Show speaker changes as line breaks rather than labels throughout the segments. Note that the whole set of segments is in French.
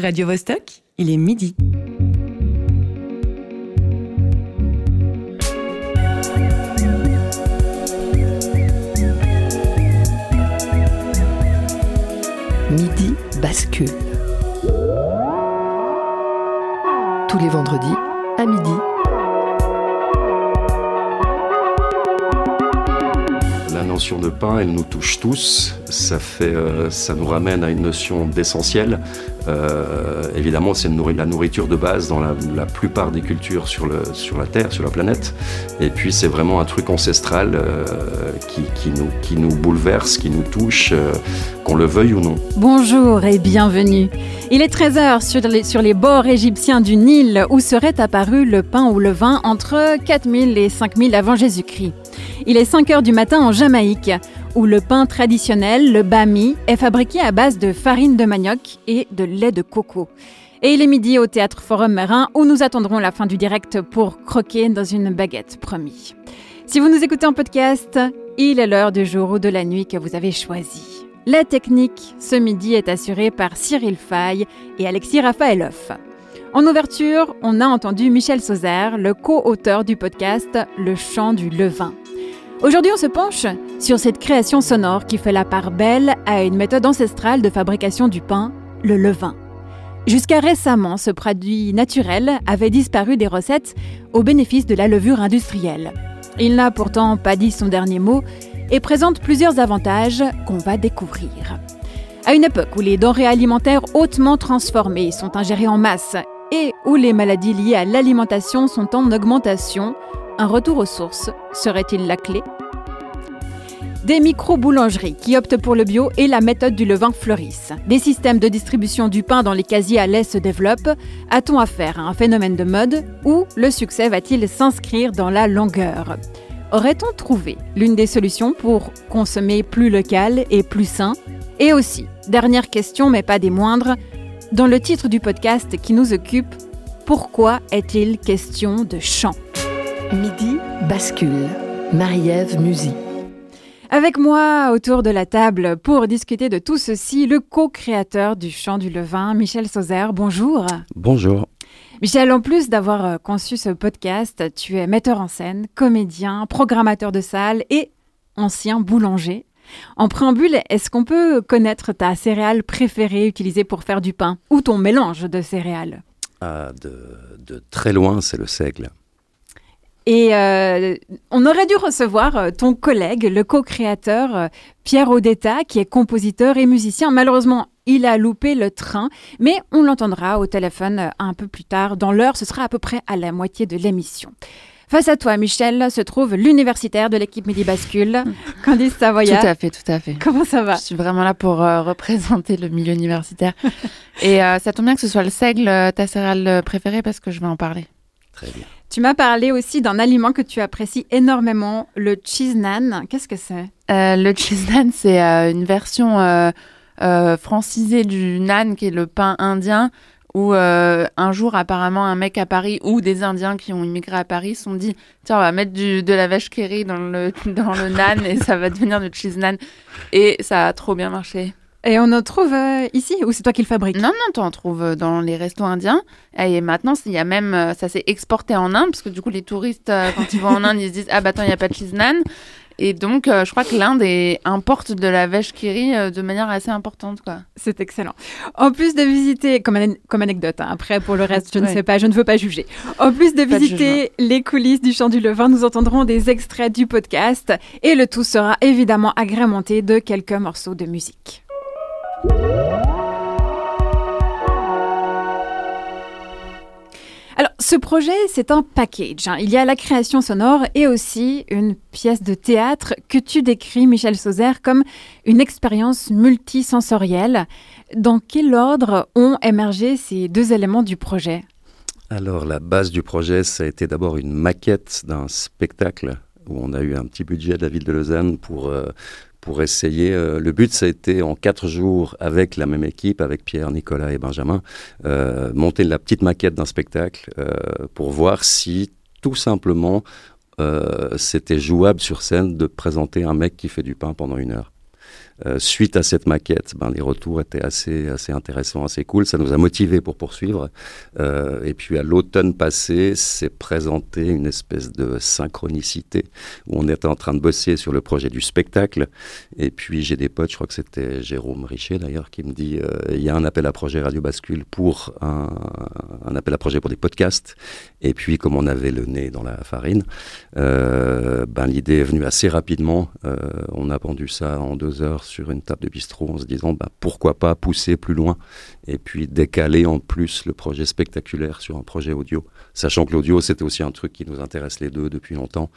Radio Vostok, il est midi.
Midi bascule. Tous les vendredis à midi.
La notion de pain, elle nous touche tous. Ça, fait, euh, ça nous ramène à une notion d'essentiel. Euh, évidemment, c'est la nourriture de base dans la, plupart des cultures sur, la Terre, sur la planète. Et puis, c'est vraiment un truc ancestral euh, qui, nous, bouleverse, qui nous touche, euh, qu'on le veuille ou non.
Bonjour et bienvenue. Il est 13h sur les, sur les bords égyptiens du Nil où serait apparu le pain ou le vin entre 4000 et 5000 avant Jésus-Christ. Il est 5 heures du matin en Jamaïque, où le pain traditionnel, le bami, est fabriqué à base de farine de manioc et de lait de coco. Et il est midi au Théâtre Forum Marin, où nous attendrons la fin du direct pour croquer dans une baguette, promis. Si vous nous écoutez en podcast, il est l'heure du jour ou de la nuit que vous avez choisi. La technique, ce midi, est assurée par Cyril Fay et Alexis Raphaëloff. En ouverture, on a entendu Michel Sauzère, le co-auteur du podcast Le chant du levain. Aujourd'hui, on se penche sur cette création sonore qui fait la part belle à une méthode ancestrale de fabrication du pain, le levain. Jusqu'à récemment, ce produit naturel avait disparu des recettes au bénéfice de la levure industrielle. Il n'a pourtant pas dit son dernier mot et présente plusieurs avantages qu'on va découvrir. À une époque où les denrées alimentaires hautement transformées sont ingérées en masse et où les maladies liées à l'alimentation sont en augmentation, un retour aux sources. Serait-il la clé? Des micro-boulangeries qui optent pour le bio et la méthode du levain fleurissent. Des systèmes de distribution du pain dans les casiers à lait se développent. A-t-on affaire à un phénomène de mode ou le succès va-t-il s'inscrire dans la longueur? Aurait-on trouvé l'une des solutions pour consommer plus local et plus sain? Et aussi, dernière question mais pas des moindres, dans le titre du podcast qui nous occupe, pourquoi est-il question de chant
Midi bascule. Marie-Ève Musy.
Avec moi autour de la table pour discuter de tout ceci, le co-créateur du chant du levain, Michel Sauzère. Bonjour.
Bonjour.
Michel, en plus d'avoir conçu ce podcast, tu es metteur en scène, comédien, programmateur de salle et ancien boulanger. En préambule, est-ce qu'on peut connaître ta céréale préférée utilisée pour faire du pain ou ton mélange de céréales?
Ah, de, de très loin, c'est le seigle.
Et euh, on aurait dû recevoir euh, ton collègue, le co-créateur euh, Pierre Odetta, qui est compositeur et musicien. Malheureusement, il a loupé le train, mais on l'entendra au téléphone un peu plus tard. Dans l'heure, ce sera à peu près à la moitié de l'émission. Face à toi, Michel, se trouve l'universitaire de l'équipe Midi Bascule, Candice Savoya.
Tout à fait, tout à fait.
Comment ça va?
Je suis vraiment là pour euh, représenter le milieu universitaire. Et euh, ça tombe bien que ce soit le seigle, ta céréale préférée, parce que je vais en parler.
Très bien.
Tu m'as parlé aussi d'un aliment que tu apprécies énormément, le cheese naan. Qu'est-ce que c'est?
Euh, le cheese naan, c'est euh, une version euh, francisée du naan, qui est le pain indien, où un jour, apparemment, un mec à Paris ou des Indiens qui ont immigré à Paris sont dit Tiens, on va mettre de la vache kéri dans le, dans le naan et ça va devenir du cheese naan. Et ça a trop bien marché.
Et on en trouve euh, ici ou c'est toi qui le fabriques
Non, non, t'en trouves dans les restos indiens. Et maintenant, il y a même, euh, ça s'est exporté en Inde, parce que du coup, les touristes, euh, quand ils vont en Inde, ils se disent Ah bah attends, il n'y a pas de cheese naan. Et donc, euh, je crois que l'Inde importe de la vache kiri euh, de manière assez importante, quoi.
C'est excellent. En plus de visiter, comme, ane- comme anecdote, hein, après pour le reste, je ne sais pas, je ne veux pas juger. En plus de
Pas de
visiter les coulisses du chant du levain, nous entendrons des extraits du podcast et le tout sera évidemment agrémenté de quelques morceaux de musique. Alors, ce projet, c'est un package. hein. Il y a la création sonore et aussi une pièce de théâtre que tu décris, Michel Sauzère, comme une expérience multisensorielle. Dans quel ordre ont émergé ces deux éléments du projet?
Alors, la base du projet, ça a été d'abord une maquette d'un spectacle où on a eu un petit budget de la ville de Lausanne pour, euh, pour essayer. euh, le but, ça a été en quatre jours, avec la même équipe, avec Pierre, Nicolas et Benjamin, euh, monter la petite maquette d'un spectacle euh, pour voir si, tout simplement, c'était jouable sur scène de présenter un mec qui fait du pain pendant une heure. Euh, suite à cette maquette, ben, les retours étaient assez, assez intéressants, assez cool. Ça nous a motivés pour poursuivre. Euh, et puis à l'automne passé, s'est présenté une espèce de synchronicité où on était en train de bosser sur le projet du spectacle. Et puis j'ai des potes, je crois que c'était Jérôme Richer d'ailleurs, qui me dit euh, il y a un appel à projet Radio Bascule pour un, un, appel à projet pour des podcasts. Et puis comme on avait le nez dans la farine, euh, ben, l'idée est venue assez rapidement. On a vendu ça en deux heures sur une table de bistrot en se disant ben, pourquoi pas pousser plus loin et puis décaler en plus le projet spectaculaire sur un projet audio. Sachant que l'audio, c'était aussi un truc qui nous intéresse les deux depuis longtemps.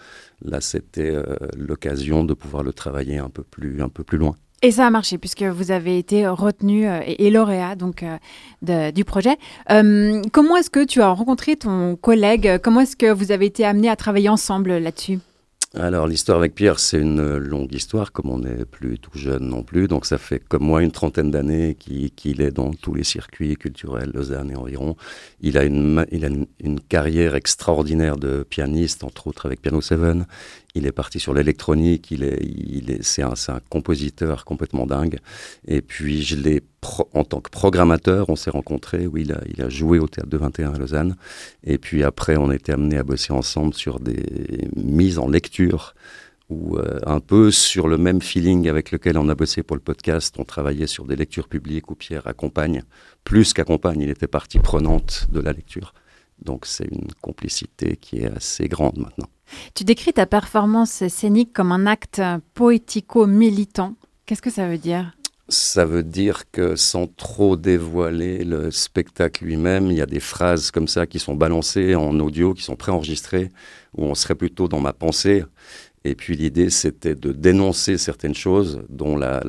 Là, c'était euh, l'occasion de pouvoir le travailler un peu plus, un peu plus loin.
Et ça a marché puisque vous avez été retenu euh, et, lauréat donc euh, du projet. Comment est-ce que tu as rencontré ton collègue? Comment est-ce que vous avez été amené à travailler ensemble là-dessus?
Alors l'histoire avec Pierre, c'est une longue histoire, comme on n'est plus tout jeune non plus, donc ça fait comme moi une trentaine d'années qu'il est dans tous les circuits culturels, Lausanne et environ. Il a, une, il a une, une, carrière extraordinaire de pianiste, entre autres avec Piano Seven il est parti sur l'électronique, il est, il est, c'est un, un, compositeur complètement dingue. Et puis, je l'ai, en tant que programmateur, on s'est rencontrés, où il a, il a joué au Théâtre de 21 à Lausanne. Et puis après, on a été amenés à bosser ensemble sur des mises en lecture, ou euh, un peu sur le même feeling avec lequel on a bossé pour le podcast. On travaillait sur des lectures publiques où Pierre accompagne, plus qu'accompagne, il était partie prenante de la lecture. Donc c'est une complicité qui est assez grande maintenant.
Tu décris ta performance scénique comme un acte poético-militant. Qu'est-ce que ça veut dire?
Ça veut dire que sans trop dévoiler le spectacle lui-même, il y a des phrases comme ça qui sont balancées en audio, qui sont préenregistrées, où on serait plutôt dans ma pensée. Et puis l'idée, c'était de dénoncer certaines choses, dont la,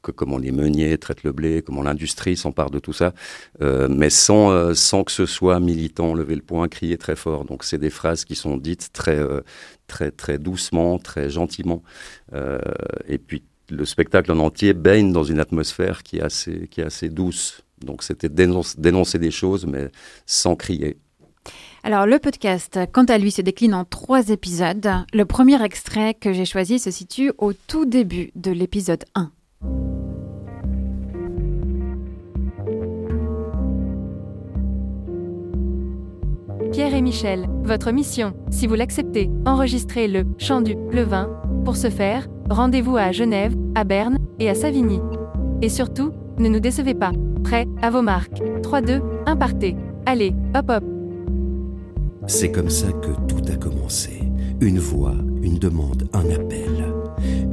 comment les meuniers traitent le blé, comment l'industrie s'empare de tout ça, euh, mais sans, euh, sans que ce soit militant, lever le poing, crier très fort. Donc c'est des phrases qui sont dites très, euh, très, très doucement, très gentiment. Et puis le spectacle en entier baigne dans une atmosphère qui est assez, qui est assez douce. Donc c'était dénoncer, dénoncer des choses, mais sans crier.
Alors le podcast, quant à lui, se décline en trois épisodes. Le premier extrait que j'ai choisi se situe au tout début de l'épisode 1.
Pierre et Michel, votre mission, si vous l'acceptez, enregistrez le Chant du Levain. Pour ce faire, rendez-vous à Genève, à Berne et à Savigny. Et surtout, ne nous décevez pas. Prêt à vos marques. 3, 2, 1, partez. Allez, hop hop.
C'est comme ça que tout a commencé. Une voix, une demande, un appel.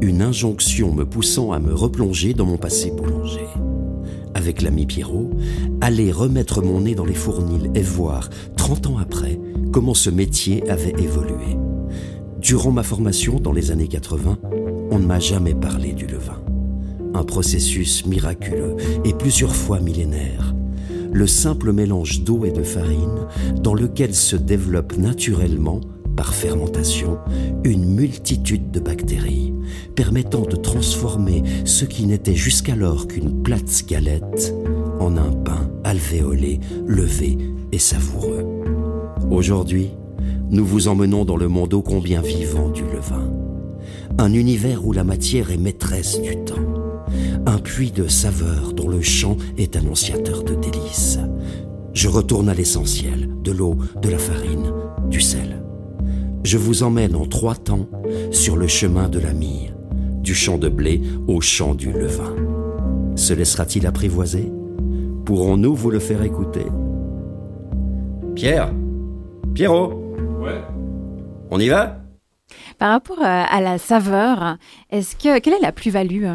Une injonction me poussant à me replonger dans mon passé boulanger avec l'ami Pierrot, aller remettre mon nez dans les fournils et voir, 30 ans après, comment ce métier avait évolué. Durant ma formation dans les années 80, on ne m'a jamais parlé du levain. Un processus miraculeux et plusieurs fois millénaire. Le simple mélange d'eau et de farine dans lequel se développe naturellement par fermentation, une multitude de bactéries, permettant de transformer ce qui n'était jusqu'alors qu'une plate galette en un pain alvéolé, levé et savoureux. Aujourd'hui, nous vous emmenons dans le monde ô combien vivant du levain. Un univers où la matière est maîtresse du temps. Un puits de saveurs dont le chant est annonciateur de délices. Je retourne à l'essentiel, de l'eau, de la farine, du sel je vous emmène en trois temps sur le chemin de la mie, du champ de blé au champ du levain. Se laissera-t-il apprivoiser? Pourrons-nous vous le faire écouter? Pierre? Pierrot?
Ouais.
On y va?
Par rapport à la saveur, est-ce que quelle est la plus-value?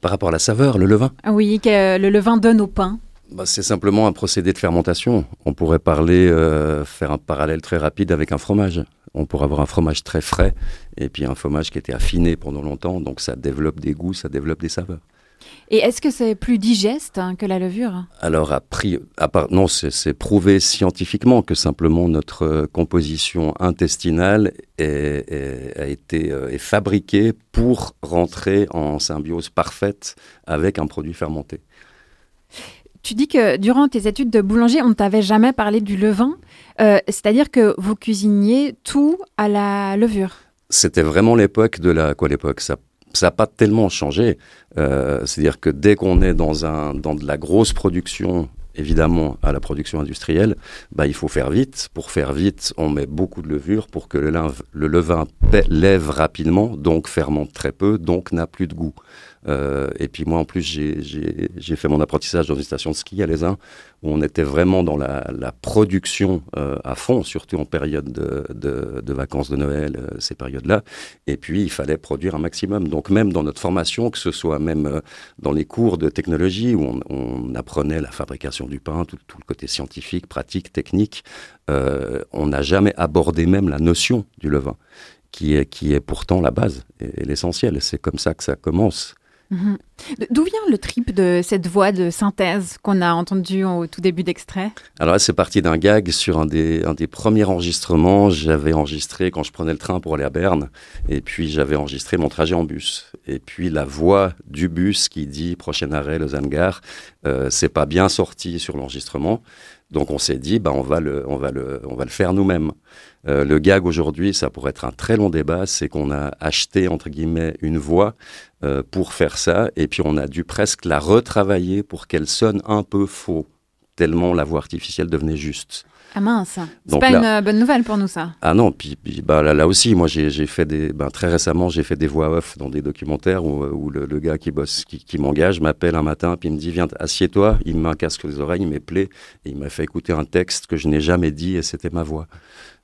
Par rapport à la saveur, le levain?
Oui, que le levain donne au pain.
Bah, c'est simplement un procédé de fermentation. On pourrait parler, euh, faire un parallèle très rapide avec un fromage on pourrait avoir un fromage très frais et puis un fromage qui était affiné pendant longtemps, donc ça développe des goûts, ça développe des saveurs.
Et est-ce que c'est plus digeste hein, que la levure?
Alors, à à part, non, c'est prouvé scientifiquement que simplement notre euh, composition intestinale est, a été euh, est fabriquée pour rentrer en symbiose parfaite avec un produit fermenté.
Tu dis que durant tes études de boulanger, on ne t'avait jamais parlé du levain, euh, c'est-à-dire que vous cuisiniez tout à la levure.
C'était vraiment l'époque de la quoi l'époque? Ça n'a pas tellement changé. Euh, C'est-à-dire que dès qu'on est dans, un, dans de la grosse production, évidemment à la production industrielle, bah, il faut faire vite. Pour faire vite, on met beaucoup de levure pour que le, le levain lève rapidement, donc fermente très peu, donc n'a plus de goût. Euh, et puis moi, en plus, j'ai- fait mon apprentissage dans une station de ski à l'Aisin, où on était vraiment dans la, production euh, à fond, surtout en période de, vacances de Noël, euh, ces périodes-là. Et puis, il fallait produire un maximum. Donc, même dans notre formation, que ce soit même dans les cours de technologie, où on, apprenait la fabrication du pain, tout, le côté scientifique, pratique, technique, on n'a jamais abordé même la notion du levain, qui est, qui est pourtant la base et, et l'essentiel. C'est comme ça que ça commence.
Mhm. D'où vient le trip de cette voix de synthèse qu'on a entendue au tout début d'extrait?
Alors là, c'est parti d'un gag sur un des, un des premiers enregistrements. J'avais enregistré quand je prenais le train pour aller à Berne, et puis j'avais enregistré mon trajet en bus. Et puis la voix du bus qui dit prochain arrêt Lausanne-Gare, euh, c'est pas bien sorti sur l'enregistrement. Donc on s'est dit, bah, on, va le, on, va le, on va le faire nous-mêmes. Euh, le gag aujourd'hui, ça pourrait être un très long débat, c'est qu'on a acheté, entre guillemets, une voix euh, pour faire ça, et puis on a dû presque la retravailler pour qu'elle sonne un peu faux, tellement la voix artificielle devenait juste.
Ah mince, c'est pas
là-
une euh, bonne nouvelle pour nous ça.
Ah non, puis, puis, bah, là, là aussi, moi j'ai fait des, ben, très récemment, j'ai fait des voix off dans des documentaires où, euh, où le, le gars qui bosse, qui, qui m'engage, m'appelle un matin, puis il me dit viens, assieds-toi, il me met un casque aux oreilles, il m'éplaît, et il m'a fait écouter un texte que je n'ai jamais dit, et c'était ma voix.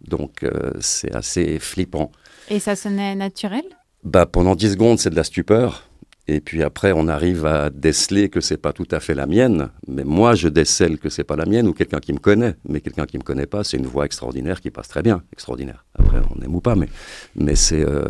Donc euh, c'est assez flippant.
Et ça sonnait naturel?
Bah, pendant 10 secondes, c'est de la stupeur. Et puis après, on arrive à déceler que c'est pas tout à fait la mienne. Mais moi, je décèle que c'est pas la mienne ou quelqu'un qui me connaît. Mais quelqu'un qui me connaît pas, c'est une voix extraordinaire qui passe très bien. Extraordinaire. Après, on aime ou pas, mais, mais c'est, euh,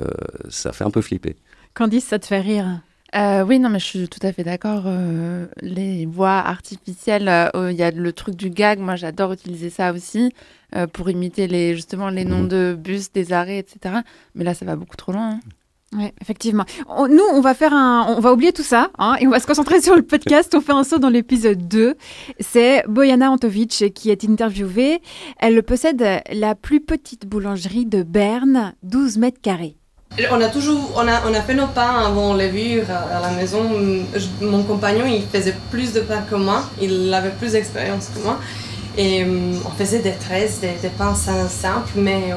ça fait un peu flipper.
Candice, ça te fait rire?
Euh, oui, non, mais je suis tout à fait d'accord. euh, les voix artificielles, euh, il y a le truc du gag. Moi, j'adore utiliser ça aussi euh, pour imiter les, justement les noms
Mhm.
de bus, des arrêts, etc. Mais là, ça va beaucoup trop loin. hein.
Oui, effectivement. On- nous, on va faire un, on va oublier tout ça hein, et on va se concentrer sur le podcast. On fait un saut dans l'épisode 2. C'est Bojana Antovic qui est interviewée. Elle possède la plus petite boulangerie de Berne, 12 mètres carrés.
On a toujours, on a, fait nos pains avant levure à, à la maison. Mon compagnon, il faisait plus de pain que moi. Il avait plus d'expérience que moi. Et hum, on faisait des tresses, des, des pains sim- simples, mais euh,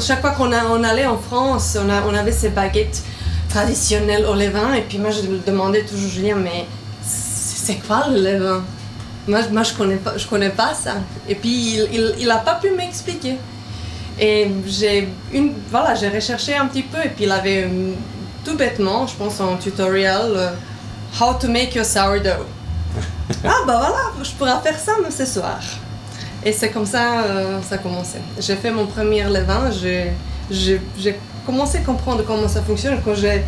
chaque fois qu'on on allait en France, on, a- on avait ces baguettes traditionnelles au levain. Et puis moi, je me demandais toujours, Julien, mais c'est quoi le levain? Moi, je- moi je connais pas, je connais pas ça. Et puis, il, il, il a pas pu m'expliquer. Et j'ai une, voilà, j'ai recherché un petit peu et puis il avait euh, tout bêtement, je pense en tutoriel, euh, how to make your sourdough. ah bah voilà, je pourrais faire ça mais ce soir. Et c'est comme ça, euh, ça a commencé. J'ai fait mon premier levain, j'ai, commencé à comprendre comment ça fonctionne quand j'ai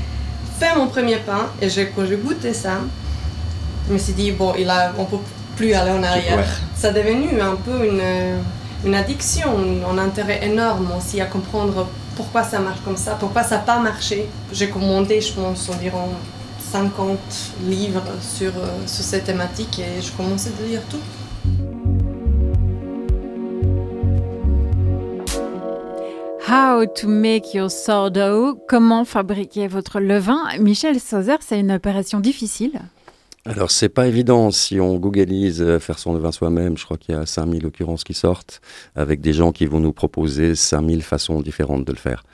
fait mon premier pain et quand j'ai goûté ça, je me suis dit bon, il a, on peut plus aller en arrière.
Ouais.
Ça est devenu un peu une une addiction, un intérêt énorme aussi à comprendre pourquoi ça marche comme ça, pourquoi ça n'a pas marché. J'ai commandé, je pense, environ 50 livres sur, euh, sur cette thématique et je commençais de lire tout.
How to make your sourdough Comment fabriquer votre levain Michel Sauzer, c'est une opération difficile.
Alors, c'est pas évident si on googlise euh, faire son levain soi-même. Je crois qu'il y a 5000 occurrences qui sortent avec des gens qui vont nous proposer 5000 façons différentes de le faire.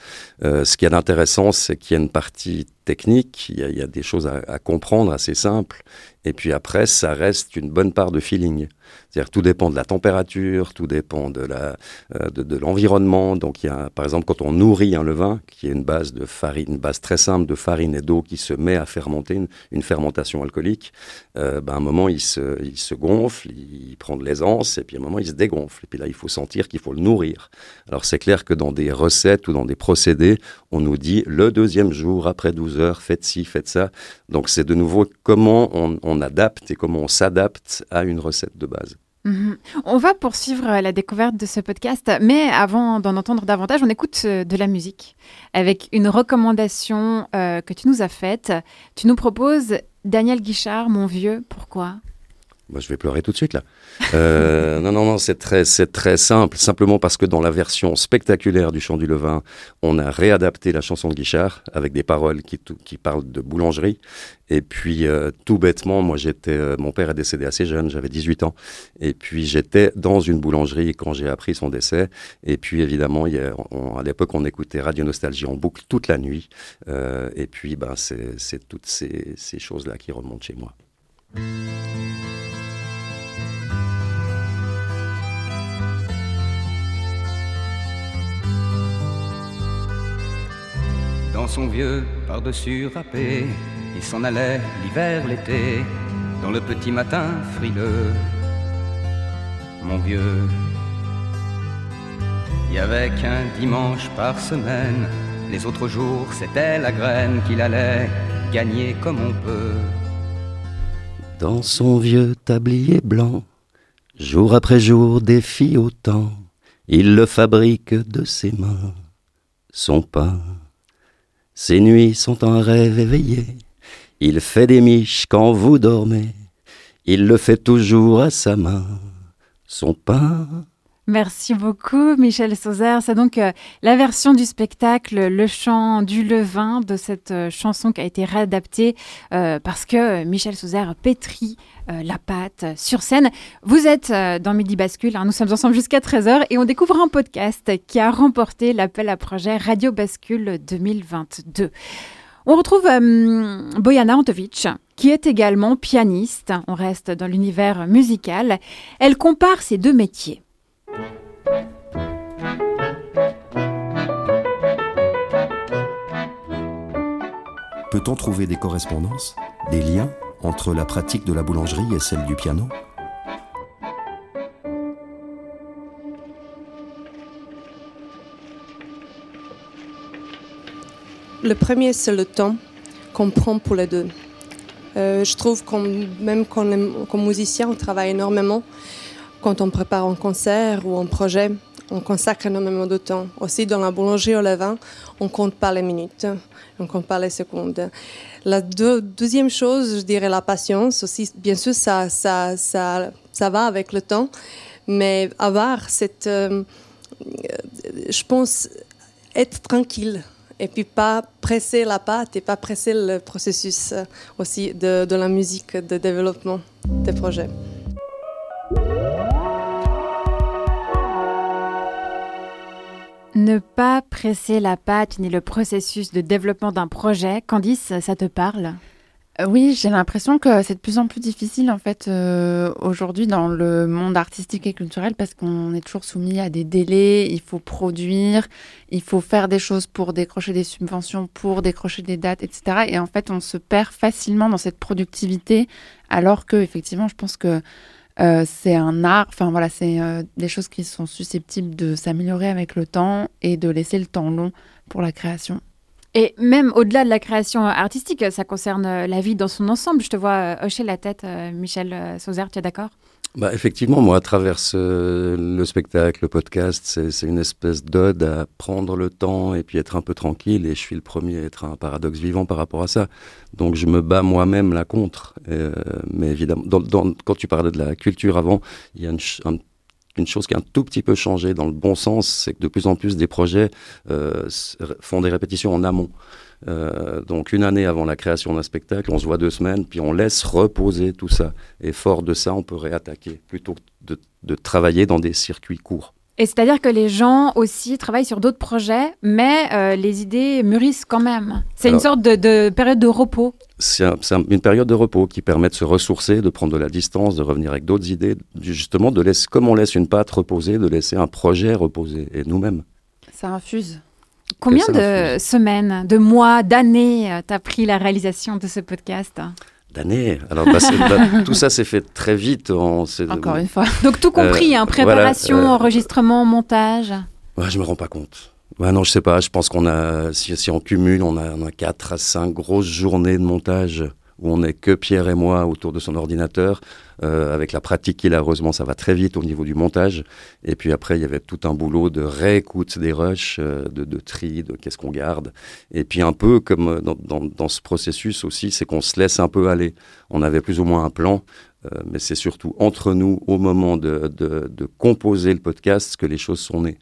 Euh, ce qui est intéressant, c'est qu'il y a une partie technique, il y a, des choses à, comprendre assez simples. Et puis après, ça reste une bonne part de feeling. C'est-à-dire tout dépend de la température, tout dépend de la euh, de, l'environnement. Donc il y a, par exemple, quand on nourrit un levain, qui est une base de farine, une base très simple de farine et d'eau qui se met à fermenter, une, fermentation alcoolique, euh, ben, à un moment il se, il se gonfle, il, il prend de l'aisance, et puis à un moment il se dégonfle. Et puis là, il faut sentir qu'il faut le nourrir. Alors c'est clair que dans des recettes ou dans des procédés, on nous dit le deuxième jour, après 12 heures, faites ci, faites ça. Donc c'est de nouveau comment on, adapte et comment on s'adapte à une recette de base.
Mhm. On va poursuivre la découverte de ce podcast, mais avant d'en entendre davantage, on écoute euh, de la musique avec une recommandation euh, que tu nous as faite. Tu nous proposes Daniel Guichard, Mon vieux, pourquoi?
Je vais pleurer tout de suite là. Euh, non, non, non, c'est très, c'est très simple. Simplement parce que dans la version spectaculaire du Chant du Levain, on a réadapté la chanson de Guichard avec des paroles qui, qui parlent de boulangerie. Et puis, euh, tout bêtement, moi, j'étais, euh, mon père est décédé assez jeune, j'avais 18 ans. Et puis, j'étais dans une boulangerie quand j'ai appris son décès. Et puis, évidemment, il y a, à l'époque, on écoutait Radio Nostalgie en boucle toute la nuit. et puis, ben, c'est, c'est toutes ces, ces choses-là qui remontent chez moi.
Dans son vieux par-dessus râpé, il s'en allait l'hiver, l'été, dans le petit matin frileux. Mon vieux, il y avait qu'un dimanche par semaine, les autres jours c'était la graine qu'il allait gagner comme on peut.
Dans son vieux tablier blanc, jour après jour défie autant, il le fabrique de ses mains, son pain. Ses nuits sont un rêve éveillé. Il fait des miches quand vous dormez. Il le fait toujours à sa main. Son pain.
Merci beaucoup, Michel Sauzer. C'est donc euh, la version du spectacle Le chant du levain de cette euh, chanson qui a été réadaptée euh, parce que Michel Sauzer pétrit la pâte sur scène. Vous êtes dans Midi Bascule, hein. nous sommes ensemble jusqu'à 13h et on découvre un podcast qui a remporté l'appel à projet Radio Bascule 2022. On retrouve Boyana Antovic, qui est également pianiste. On reste dans l'univers musical. Elle compare ces deux métiers.
Peut-on trouver des correspondances, des liens entre la pratique de la boulangerie et celle du piano?
Le premier, c'est le temps qu'on prend pour les deux. Euh, je trouve que même comme musicien, on travaille énormément quand on prépare un concert ou un projet, on consacre énormément de temps. Aussi, dans la boulangerie au levain, on compte pas les minutes, on compte pas les secondes. La deuxième chose, je dirais la patience. Aussi, bien sûr, ça, ça, ça, ça va avec le temps, mais avoir cette, euh, je pense, être tranquille et puis pas presser la pâte et pas presser le processus euh, aussi de, de la musique, de développement des projets.
Ne pas presser la pâte ni le processus de développement d'un projet. Candice, ça te parle?
Euh, oui, j'ai l'impression que c'est de plus en plus difficile en fait euh, aujourd'hui dans le monde artistique et culturel parce qu'on est toujours soumis à des délais, il faut produire, il faut faire des choses pour décrocher des subventions, pour décrocher des dates, etc. Et en fait, on se perd facilement dans cette productivité alors que effectivement, je pense que euh, c'est un art, enfin voilà, c'est euh, des choses qui sont susceptibles de s'améliorer avec le temps et de laisser le temps long pour la création.
Et même au-delà de la création artistique, ça concerne la vie dans son ensemble. Je te vois hocher la tête, euh, Michel Sauzer, tu es d'accord?
Bah, effectivement, moi, à travers le spectacle, le podcast, c'est une espèce d'ode à prendre le temps et puis être un peu tranquille. Et je suis le premier à être un paradoxe vivant par rapport à ça. Donc, je me bats moi-même là contre. Euh, mais évidemment, dans, quand tu parlais de la culture avant, il y a une, une chose qui a un tout petit peu changé dans le bon sens, c'est que de plus en plus des projets euh, font des répétitions en amont. Euh, donc une année avant la création d'un spectacle, on se voit deux semaines, puis on laisse reposer tout ça. Et fort de ça, on peut réattaquer plutôt que de, travailler dans des circuits courts.
Et c'est-à-dire que les gens aussi travaillent sur d'autres projets, mais euh, les idées mûrissent quand même. C'est une sorte de, période de repos.
C'est une période de repos qui permet de se ressourcer, de prendre de la distance, de revenir avec d'autres idées, justement, de laisser, comme on laisse une pâte reposer, de laisser un projet reposer, et nous-mêmes.
Ça infuse.
Combien de semaines, de mois, d'années euh, t'as pris la réalisation de ce podcast
D'années. Alors, bah, bah, tout ça s'est fait très vite.
Encore une fois.
Donc tout compris, euh, hein, préparation, euh, enregistrement, montage.
Ouais, je me rends pas compte. Ouais, non, je sais pas. Je pense qu'on a, si, si, on cumule, on a, on a 4 à 5 grosses journées de montage où on n'est que Pierre et moi autour de son ordinateur. Euh, avec la pratique qu'il a, heureusement, ça va très vite au niveau du montage. Et puis après, il y avait tout un boulot de réécoute des rushs, euh, de, de, tri, de qu'est-ce qu'on garde. Et puis un peu comme dans, dans, ce processus aussi, c'est qu'on se laisse un peu aller. On avait plus ou moins un plan. mais c'est surtout entre nous, au moment de, de composer le podcast, que les choses sont nées.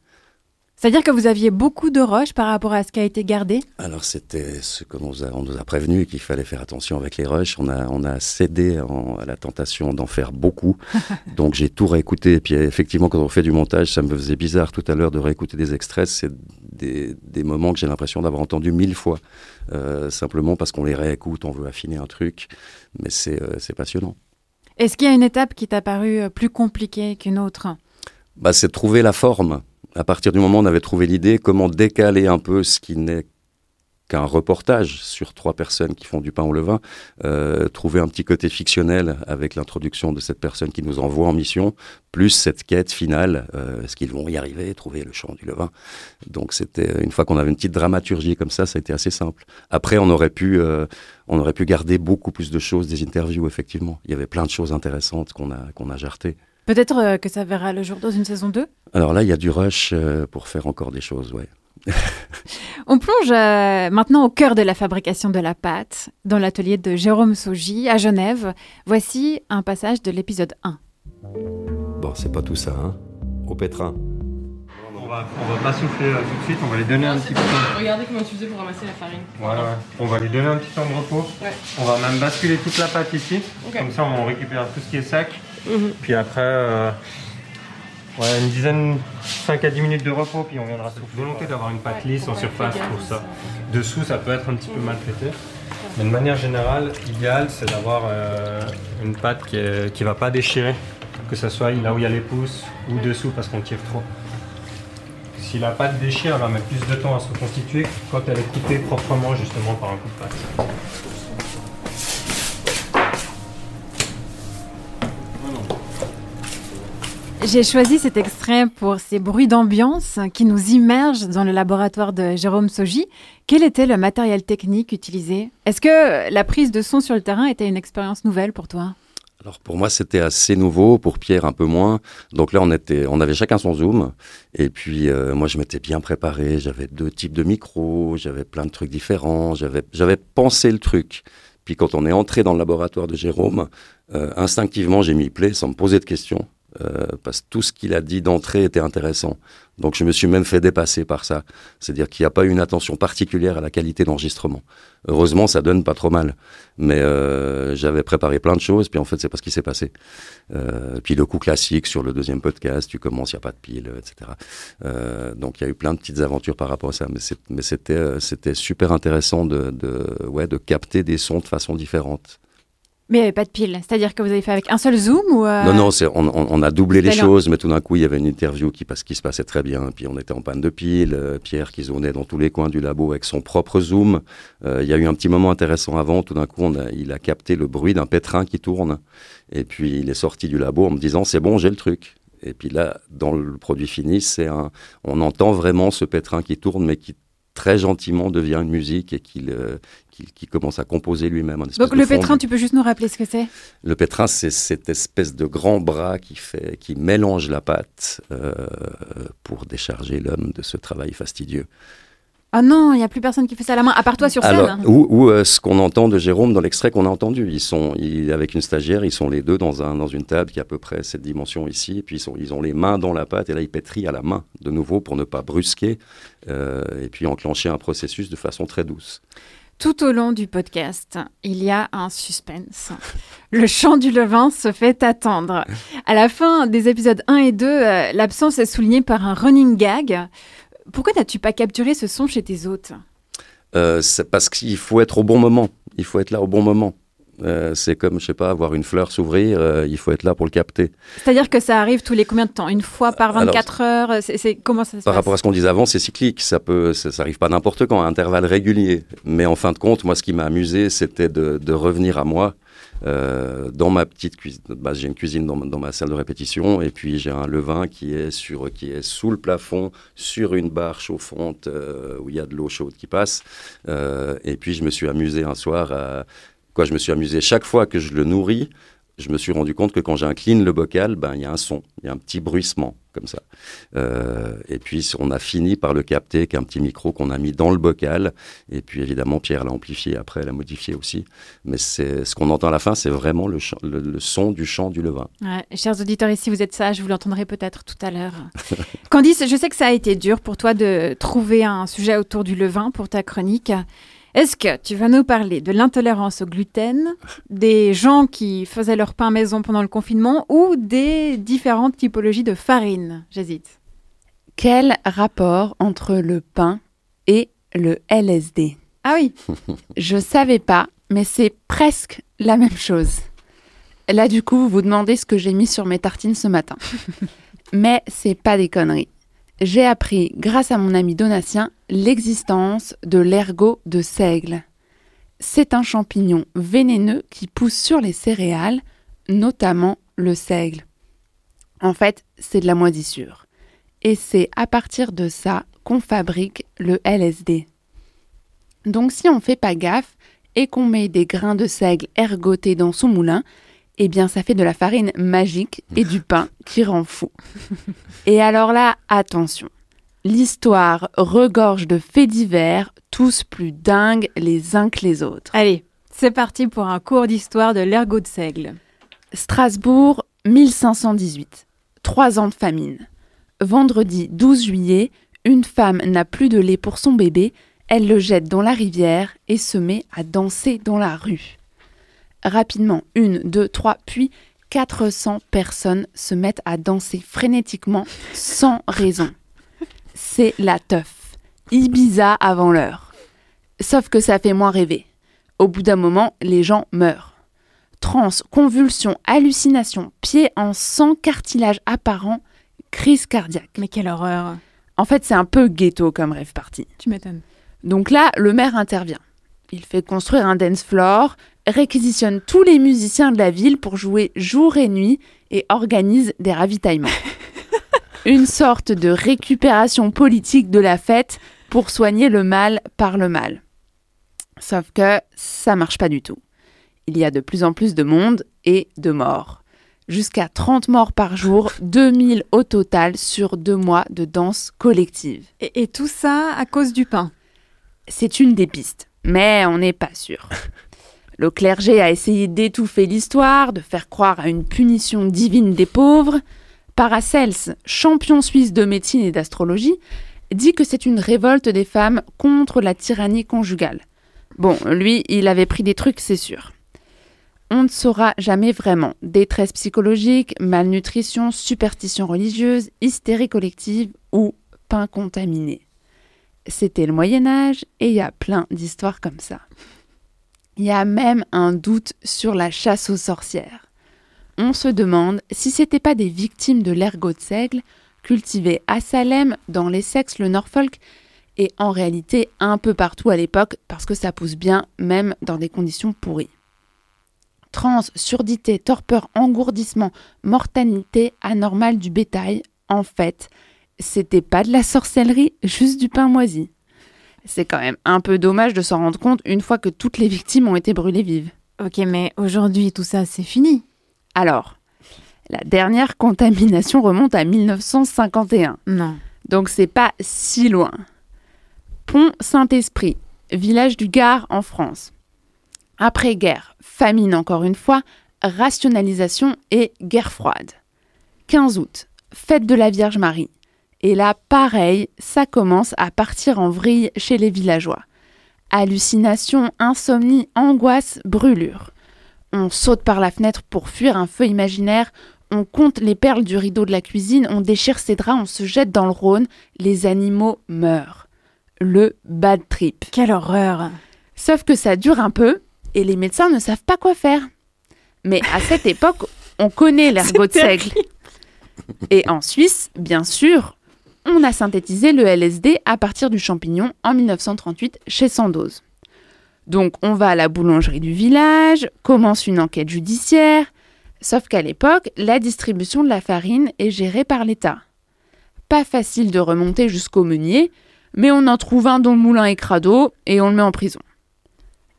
C'est-à-dire que vous aviez beaucoup de rushs par rapport à ce qui a été gardé
Alors c'était ce que nous a, on nous a prévenu qu'il fallait faire attention avec les rushs. On a, on a cédé en, à la tentation d'en faire beaucoup. Donc j'ai tout réécouté. Et puis effectivement, quand on fait du montage, ça me faisait bizarre tout à l'heure de réécouter des extraits. C'est des, des, moments que j'ai l'impression d'avoir entendu mille fois. Euh, simplement parce qu'on les réécoute, on veut affiner un truc. Mais c'est euh, passionnant.
Est-ce qu'il y a une étape qui t'a paru plus compliquée qu'une autre?
Bah, C'est de trouver la forme à partir du moment où on avait trouvé l'idée, comment décaler un peu ce qui n'est qu'un reportage sur trois personnes qui font du pain au levain, euh, trouver un petit côté fictionnel avec l'introduction de cette personne qui nous envoie en mission, plus cette quête finale, euh, est-ce qu'ils vont y arriver, trouver le champ du levain. Donc c'était une fois qu'on avait une petite dramaturgie comme ça, ça a été assez simple. Après, on aurait pu, euh, on aurait pu garder beaucoup plus de choses des interviews. Effectivement, il y avait plein de choses intéressantes qu'on a qu'on a jartées.
Peut-être euh, que ça verra le jour dans une saison 2
Alors là, il y a du rush euh, pour faire encore des choses, ouais.
On plonge euh, maintenant au cœur de la fabrication de la pâte, dans l'atelier de Jérôme Sogy à Genève. Voici un passage de l'épisode 1.
Bon, c'est pas tout ça, hein Au pétrin.
On va, on va pas souffler tout de suite, on va les donner un petit peu de temps.
Regardez comment tu faisais pour ramasser la farine.
Ouais, ouais. On va les donner un petit temps de repos.
Ouais.
On va même basculer toute la pâte ici.
Ok.
Comme ça, on récupère tout ce qui est sec.
Mhm.
Puis après, euh, ouais, une dizaine, 5 à 10 minutes de repos, puis on viendra souffler. Volonté d'avoir une pâte lisse en surface pour ça. Dessous, ça peut être un petit peu mal traité. Mais de manière générale, l'idéal, c'est d'avoir euh, une pâte qui ne qui va pas déchirer, que ce soit là où il y a les pouces ou dessous parce qu'on tire trop. Si la pâte déchire, elle va mettre plus de temps à se reconstituer que quand elle est coupée proprement justement par un coup de pâte.
J'ai choisi cet extrait pour ces bruits d'ambiance qui nous immergent dans le laboratoire de Jérôme Sogy. Quel était le matériel technique utilisé? Est-ce que la prise de son sur le terrain était une expérience nouvelle pour toi?
Alors pour moi c'était assez nouveau, pour Pierre un peu moins. Donc là on était, on avait chacun son zoom. Et puis euh, moi je m'étais bien préparé. J'avais deux types de micros, j'avais plein de trucs différents. J'avais, j'avais pensé le truc. Puis quand on est entré dans le laboratoire de Jérôme, euh, instinctivement j'ai mis play sans me poser de questions. Euh, parce que tout ce qu'il a dit d'entrée était intéressant. Donc je me suis même fait dépasser par ça. C'est-à-dire qu'il n'y a pas une attention particulière à la qualité d'enregistrement. Heureusement, ça donne pas trop mal. Mais euh, j'avais préparé plein de choses, puis en fait, c'est pas ce qui s'est passé. Euh, puis le coup classique sur le deuxième podcast, tu commences, il n'y a pas de pile, etc. Euh, donc il y a eu plein de petites aventures par rapport à ça. Mais c'était euh, c'était super intéressant de, de, ouais, de capter des sons de façon différente.
Mais il n'y avait pas de pile, c'est-à-dire que vous avez fait avec un seul zoom ou euh...
Non, non, c'est, on, on, on, a doublé les choses, mais tout d'un coup, il y avait une interview qui, se passait très bien, puis on était en panne de pile, euh, Pierre qui zonait dans tous les coins du labo avec son propre zoom. Euh, il y a eu un petit moment intéressant avant, tout d'un coup, on a, il a capté le bruit d'un pétrin qui tourne, et puis il est sorti du labo en me disant, c'est bon, j'ai le truc. Et puis là, dans le produit fini, c'est un, on entend vraiment ce pétrin qui tourne, mais qui très gentiment devient une musique et qu'il euh, commence à composer lui-même.
Donc le pétrin, tu peux juste nous rappeler ce que c'est?
Le pétrin, c'est cette espèce de grand bras qui, fait, qui mélange la pâte euh, pour décharger l'homme de ce travail fastidieux.
Ah non, il n'y a plus personne qui fait ça à la main, à part toi sur
Alors,
scène.
Ou, ou euh, ce qu'on entend de Jérôme dans l'extrait qu'on a entendu. Ils sont, ils, avec une stagiaire, ils sont les deux dans, un, dans une table qui a à peu près cette dimension ici. Et puis ils, sont, ils ont les mains dans la pâte et là ils pétrient à la main de nouveau pour ne pas brusquer euh, et puis enclencher un processus de façon très douce.
Tout au long du podcast, il y a un suspense. Le chant du levain se fait attendre. À la fin des épisodes 1 et 2, euh, l'absence est soulignée par un running gag. Pourquoi n'as-tu pas capturé ce son chez tes hôtes?
Euh, C'est parce qu'il faut être au bon moment. Il faut être là au bon moment. Euh, c'est comme, je sais pas, voir une fleur s'ouvrir, euh, il faut être là pour le capter.
C'est-à-dire que ça arrive tous les combien de temps? Une fois par 24 Alors, heures? C'est, Comment ça se
Par
passe?
rapport à ce qu'on disait avant, c'est cyclique. Ça peut, ça, ça arrive pas n'importe quand, à intervalles réguliers. Mais en fin de compte, moi, ce qui m'a amusé, c'était de, de, revenir à moi. Euh, dans ma petite cuisine, bah, j'ai une cuisine dans, ma salle de répétition et puis j'ai un levain qui est sur, qui est sous le plafond, sur une barre chauffante euh, où il y a de l'eau chaude qui passe. Euh, et puis je me suis amusé un soir à, quoi, je me suis amusé chaque fois que je le nourris. Je me suis rendu compte que quand j'incline le bocal, ben il y a un son, il y a un petit bruissement. Comme ça. Euh, et puis on a fini par le capter avec un petit micro qu'on a mis dans le bocal. Et puis évidemment, Pierre l'a amplifié après, l'a modifié aussi. Mais c'est ce qu'on entend à la fin, c'est vraiment le, son du chant du levain.
Chers auditeurs, ici vous êtes sages, vous l'entendrez peut-être tout à l'heure. Candice, je sais que ça a été dur pour toi de trouver un sujet autour du levain pour ta chronique. Est-ce que tu vas nous parler de l'intolérance au gluten, des gens qui faisaient leur pain maison pendant le confinement ou des différentes typologies de farine? J'hésite.
Quel rapport entre le pain et le LSD
Ah oui,
Je savais pas, mais c'est presque la même chose. Là, du coup, vous vous demandez ce que j'ai mis sur mes tartines ce matin. mais c'est pas des conneries. J'ai appris, grâce à mon ami Donatien, l'existence de l'ergot de seigle. C'est un champignon vénéneux qui pousse sur les céréales, notamment le seigle. En fait, c'est de la moisissure. Et c'est à partir de ça qu'on fabrique le LSD. Donc si on fait pas gaffe et qu'on met des grains de seigle ergotés dans son moulin, eh bien ça fait de la farine magique et du pain qui rend fou. Et alors là, attention. L'histoire regorge de faits divers, tous plus dingues les uns que les autres.
allez, c'est parti pour un cours d'histoire de l'ergot de seigle.
Strasbourg, 1518. Trois ans de famine. Vendredi 12 juillet, une femme n'a plus de lait pour son bébé, elle le jette dans la rivière et se met à danser dans la rue. Rapidement, une, deux, trois, puis 400 personnes se mettent à danser frénétiquement sans raison. C'est la teuf. Ibiza avant l'heure. Sauf que ça fait moins rêver. Au bout d'un moment, les gens meurent. Transe, convulsions, hallucinations, pieds en sang, cartilage apparent, crise cardiaque.
Mais quelle horreur
En fait, c'est un peu ghetto comme rêve parti.
Tu m'étonnes.
Donc là, le maire intervient. Il fait construire un dance floor, réquisitionne tous les musiciens de la ville pour jouer jour et nuit et organise des ravitaillements. Une sorte de récupération politique de la fête pour soigner le mal par le mal. Sauf que ça marche pas du tout. Il y a de plus en plus de monde et de morts. Jusqu'à 30 morts par jour, 2000 au total sur deux mois de danse collective.
Et, et tout ça à cause du pain?
C'est une des pistes, mais on n'est pas sûr. Le clergé a essayé d'étouffer l'histoire, de faire croire à une punition divine des pauvres. Paracels, champion suisse de médecine et d'astrologie, dit que c'est une révolte des femmes contre la tyrannie conjugale. Bon, lui, il avait pris des trucs, c'est sûr. On ne saura jamais vraiment. Détresse psychologique, malnutrition, superstition religieuse, hystérie collective ou pain contaminé. C'était le Moyen Âge et il y a plein d'histoires comme ça. Il y a même un doute sur la chasse aux sorcières. On se demande si c'était pas des victimes de l'ergot de seigle cultivées à Salem, dans l'Essex, le Norfolk, et en réalité un peu partout à l'époque parce que ça pousse bien même dans des conditions pourries. Trans, surdité, torpeur, engourdissement, mortalité anormale du bétail, en fait, c'était pas de la sorcellerie, juste du pain moisi. C'est quand même un peu dommage de s'en rendre compte une fois que toutes les victimes ont été brûlées vives.
Ok, mais aujourd'hui tout ça c'est fini.
Alors, la dernière contamination remonte à 1951,
Non.
donc c'est pas si loin. Pont Saint-Esprit, village du Gard en France. Après-guerre, famine encore une fois, rationalisation et guerre froide. 15 août, fête de la Vierge Marie. Et là, pareil, ça commence à partir en vrille chez les villageois. Hallucinations, insomnie, angoisse, brûlure. On saute par la fenêtre pour fuir un feu imaginaire, on compte les perles du rideau de la cuisine, on déchire ses draps, on se jette dans le Rhône, les animaux meurent. Le bad trip.
Quelle horreur
Sauf que ça dure un peu et les médecins ne savent pas quoi faire. Mais à cette époque, on connaît l'ergot de seigle. Et en Suisse, bien sûr, on a synthétisé le LSD à partir du champignon en 1938 chez Sandoz. Donc on va à la boulangerie du village, commence une enquête judiciaire, sauf qu'à l'époque, la distribution de la farine est gérée par l'État. Pas facile de remonter jusqu'au meunier, mais on en trouve un dont le moulin est crado et on le met en prison.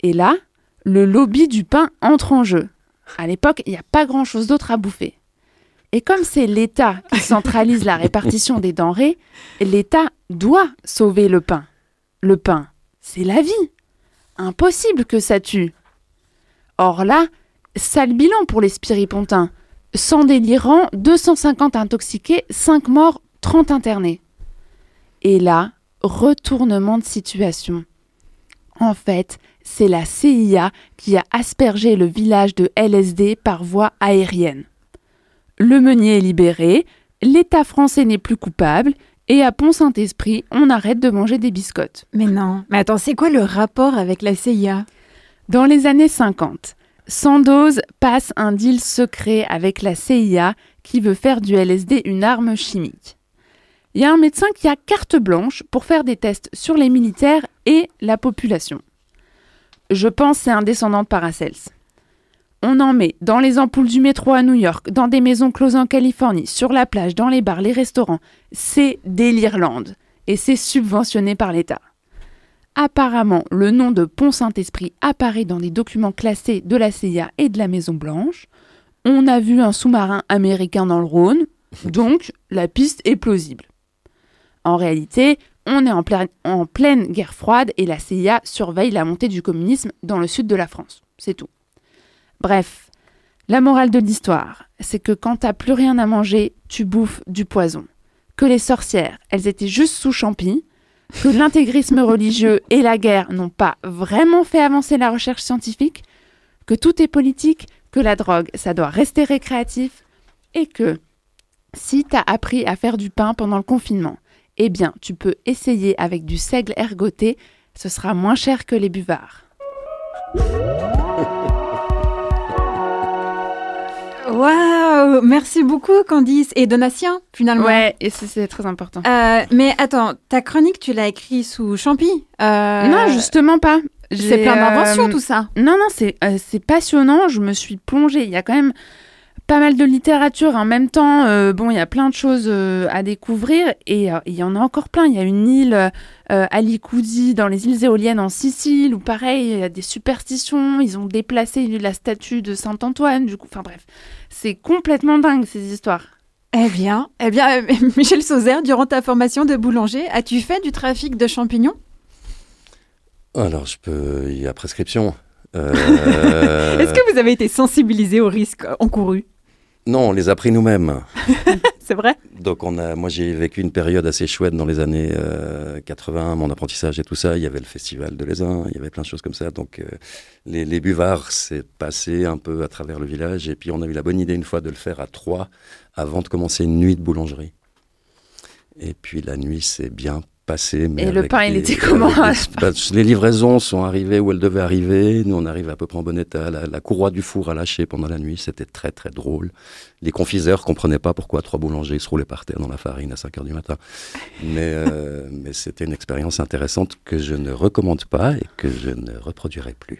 Et là, le lobby du pain entre en jeu. À l'époque, il n'y a pas grand-chose d'autre à bouffer. Et comme c'est l'État qui centralise la répartition des denrées, l'État doit sauver le pain. Le pain, c'est la vie. Impossible que ça tue. Or là, sale bilan pour les spiripontins. 100 délirants, 250 intoxiqués, 5 morts, 30 internés. Et là, retournement de situation. En fait, c'est la CIA qui a aspergé le village de LSD par voie aérienne. Le meunier est libéré, l'État français n'est plus coupable, et à Pont-Saint-Esprit, on arrête de manger des biscottes.
Mais non. Mais attends, c'est quoi le rapport avec la CIA
Dans les années 50, Sandoz passe un deal secret avec la CIA qui veut faire du LSD une arme chimique. Il y a un médecin qui a carte blanche pour faire des tests sur les militaires et la population. Je pense c'est un descendant de Paracels. On en met dans les ampoules du métro à New York, dans des maisons closes en Californie, sur la plage, dans les bars, les restaurants. C'est l'Irlande et c'est subventionné par l'État. Apparemment, le nom de Pont-Saint-Esprit apparaît dans des documents classés de la CIA et de la Maison Blanche. On a vu un sous-marin américain dans le Rhône, donc la piste est plausible. En réalité, on est en pleine guerre froide et la CIA surveille la montée du communisme dans le sud de la France. C'est tout. Bref, la morale de l'histoire, c'est que quand t'as plus rien à manger, tu bouffes du poison. Que les sorcières, elles étaient juste sous champi, que l'intégrisme religieux et la guerre n'ont pas vraiment fait avancer la recherche scientifique, que tout est politique, que la drogue, ça doit rester récréatif, et que si t'as appris à faire du pain pendant le confinement, eh bien, tu peux essayer avec du seigle ergoté, ce sera moins cher que les buvards.
Waouh Merci beaucoup Candice et Donatien finalement.
Ouais, et c'est très important.
Euh, mais attends, ta chronique tu l'as écrite sous Champi
euh... Non, justement pas.
C'est plein d'inventions
euh,
tout ça.
Non, non, c'est c'est passionnant. Je me suis plongée. Il y a quand même pas mal de littérature en même temps. bon, il y a plein de choses à découvrir et il y en a encore plein. Il y a une île à Likoudi dans les îles éoliennes en Sicile où pareil, il y a des superstitions. Ils ont déplacé la statue de Saint Antoine. Du coup, enfin bref, c'est complètement dingue ces histoires.
Eh bien, eh bien, Michel Sauzère, durant ta formation de boulanger, as-tu fait du trafic de champignons?
Alors, je peux. Il y a prescription.
Euh, Est-ce que vous avez été sensibilisé aux risques encourus?
Non, on les a pris nous-mêmes.
C'est vrai?
Donc, on a, moi, j'ai vécu une période assez chouette dans les années 80, euh, mon apprentissage et tout ça. Il y avait le festival de l'Aisin, il y avait plein de choses comme ça. Donc, euh, les, les, buvards, c'est passé un peu à travers le village. Et puis, on a eu la bonne idée une fois de le faire à trois avant de commencer une nuit de boulangerie. Et puis, la nuit s'est bien passé.
Mais et le pain, il était comment
Les livraisons sont arrivées où elles devaient arriver. Nous, on arrive à peu près en bon état. La, courroie du four a lâché pendant la nuit. C'était très, très drôle. Les confiseurs comprenaient pas pourquoi trois boulangers se roulaient par terre dans la farine à 5 heures du matin. Mais, euh, mais c'était une expérience intéressante que je ne recommande pas et que je ne reproduirai plus.